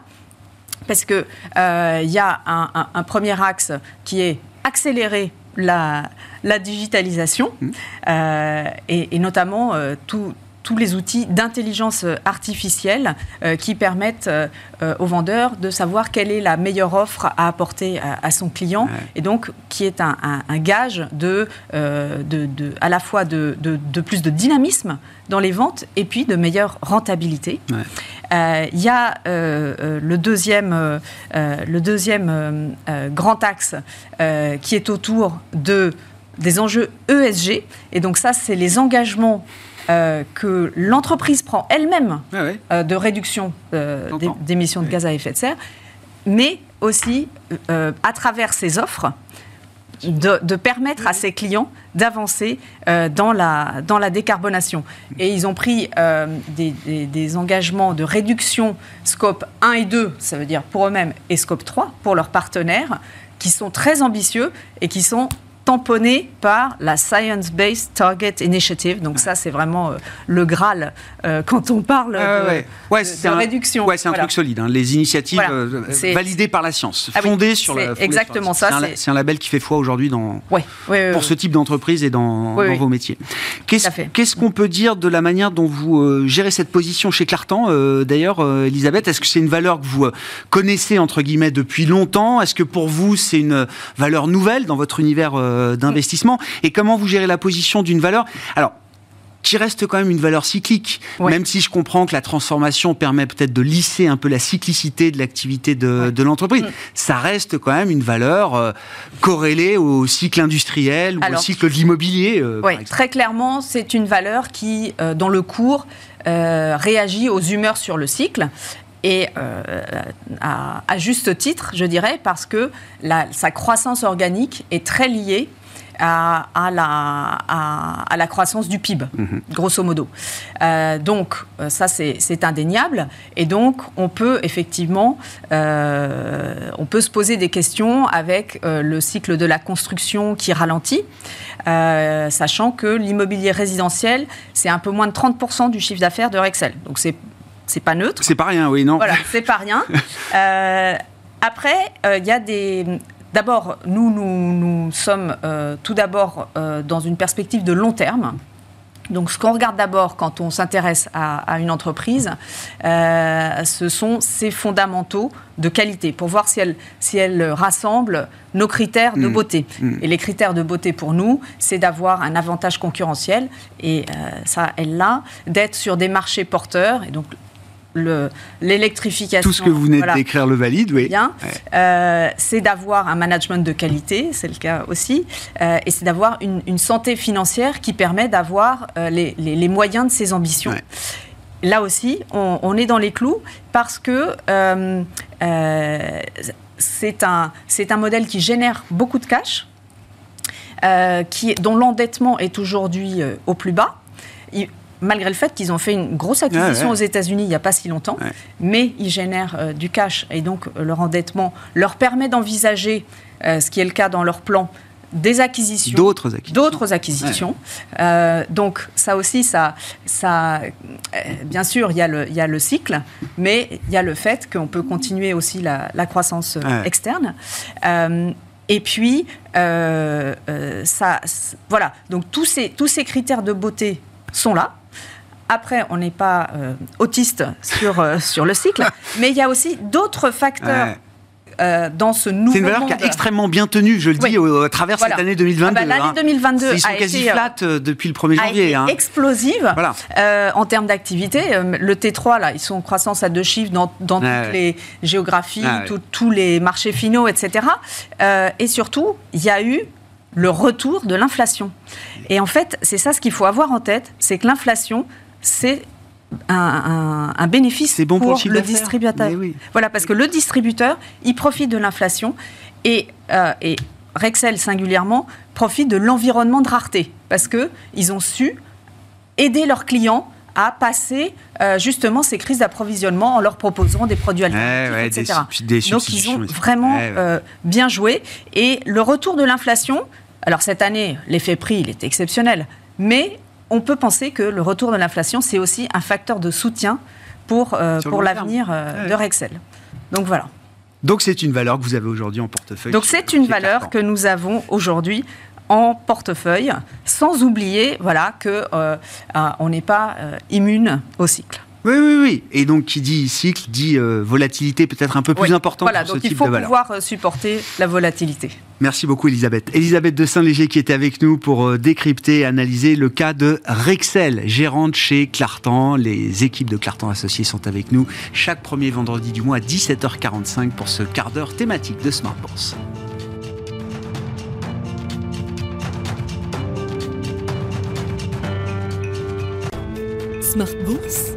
Parce qu'il il y a un, un- un premier axe qui est accélérer la, la digitalisation, euh, et, et notamment euh, tout- tous les outils d'intelligence artificielle euh, qui permettent euh, euh, aux vendeurs de savoir quelle est la meilleure offre à apporter à, à son client Ouais. et donc qui est un, gage de, euh, de, de- à la fois de, de- de plus de dynamisme dans les ventes et puis de meilleure rentabilité. Ouais. Euh, Il y a euh, euh, le deuxième, euh, euh, le deuxième euh, euh, grand axe euh, qui est autour de, des enjeux ESG. Et donc ça, c'est les engagements euh, que l'entreprise prend elle-même ouais. euh, de réduction euh, d'émissions de gaz à effet de serre, mais aussi euh, à travers ses offres, de, permettre à ses clients d'avancer euh, dans, la, décarbonation. Et ils ont pris euh, des engagements de réduction scope 1 et 2, ça veut dire pour eux-mêmes, et scope 3 pour leurs partenaires, qui sont très ambitieux et qui sont tamponné par la Science Based Target Initiative. Donc ça, c'est vraiment euh, le Graal euh, quand on parle de, ouais. de, réduction. Ouais, c'est un truc solide. Hein. Les initiatives euh, validées par la science, ah fondées sur la. Exactement ça. C'est un, label qui fait foi aujourd'hui dans pour ce type d'entreprise et dans, vos métiers. Qu'est-ce qu'on peut dire de la manière dont vous gérez cette position chez Clartan D'ailleurs, Elisabeth, est-ce que c'est une valeur que vous connaissez entre guillemets depuis longtemps? Est-ce que pour vous c'est une valeur nouvelle dans votre univers d'investissement et comment vous gérez la position d'une valeur? Alors, qui reste quand même une valeur cyclique, même si je comprends que la transformation permet peut-être de lisser un peu la cyclicité de l'activité de, l'entreprise. Ça reste quand même une valeur euh, corrélée au cycle industriel ou au cycle de l'immobilier. Euh, oui, très clairement, c'est une valeur qui, dans le cours, réagit aux humeurs sur le cycle et à, juste titre, je dirais, parce que sa croissance organique est très liée à, la, à, la, croissance du PIB, mhm. grosso modo. Euh, donc, euh, ça, c'est indéniable. Et donc, on peut effectivement, euh, on peut se poser des questions avec le cycle de la construction qui ralentit, sachant que l'immobilier résidentiel, c'est un peu moins de 30% du chiffre d'affaires de Rexel. Donc, c'est c'est pas neutre. C'est pas rien, oui, non. Voilà, c'est pas rien. après, il y a des, D'abord, nous, nous, sommes euh, tout d'abord euh, dans une perspective de long terme. Donc, ce qu'on regarde d'abord quand on s'intéresse à, une entreprise, euh, ce sont ses fondamentaux de qualité, pour voir si elle, si elle rassemble nos critères de mmh. beauté. Mmh. Et les critères de beauté pour nous, c'est d'avoir un avantage concurrentiel, et ça, elle l'a, d'être sur des marchés porteurs, et donc l'électrification. Tout ce que vous venez d'écrire le valide, oui. Bien. Euh, c'est d'avoir un management de qualité, c'est le cas aussi, euh, et c'est d'avoir une, santé financière qui permet d'avoir euh, les, moyens de ses ambitions. Là aussi, on, est dans les clous parce que c'est un, un modèle qui génère beaucoup de cash, qui, dont l'endettement est aujourd'hui au plus bas malgré le fait qu'ils ont fait une grosse acquisition aux États-Unis il n'y a pas si longtemps, mais ils génèrent euh, du cash et donc euh, leur endettement leur permet d'envisager, euh, ce qui est le cas dans leur plan, des acquisitions. D'autres acquisitions. D'autres acquisitions. donc ça aussi, ça, ça bien sûr, il y, a le, il y a le cycle, mais il y a le fait qu'on peut continuer aussi la, croissance externe. et puis, ça, voilà. Donc tous ces, tous ces critères de beauté sont là. Après, on n'est pas euh, autiste sur, euh, sur le cycle, mais il y a aussi d'autres facteurs. Euh, dans ce nouveau C'est une valeur qui a extrêmement bien tenu, je le dis, au, travers cette année 2022. Ah bah, L'année 2022 hein. Ils sont quasi flat depuis le 1er janvier. A hein. explosive en termes d'activité. Le T3, là, ils sont en croissance à deux chiffres dans, dans toutes les géographies, tous les marchés finaux, etc. et surtout, il y a eu le retour de l'inflation. Et en fait, c'est ça ce qu'il faut avoir en tête, c'est que l'inflation, c'est un, bénéfice bon pour, le, distributeur. Voilà, parce que le distributeur, il profite de l'inflation et, euh, et Rexel singulièrement profite de l'environnement de rareté parce que ils ont su aider leurs clients à passer euh, justement ces crises d'approvisionnement en leur proposant des produits alternatifs, etc. Donc ils ont vraiment euh, bien joué. Et le retour de l'inflation, alors cette année, l'effet prix, il est exceptionnel, mais on peut penser que le retour de l'inflation, c'est aussi un facteur de soutien pour, euh, pour l'avenir euh, de Rexel. Donc voilà. Donc c'est une valeur que vous avez aujourd'hui en portefeuille. Donc c'est une valeur que nous avons aujourd'hui en portefeuille, sans oublier voilà que euh, on n'est pas immune au cycle. Oui, oui, oui. Et donc, qui dit cycle dit volatilité peut-être un peu plus importante voilà, donc il faut pouvoir supporter la volatilité. Merci beaucoup Elisabeth. Elisabeth de Saint-Léger qui était avec nous pour euh, décrypter et analyser le cas de Rexel, gérante chez Clartan. Les équipes de Clartan Associés sont avec nous chaque premier vendredi du mois à 17h45 pour ce quart d'heure thématique de Smart Bourse. Smart Bourse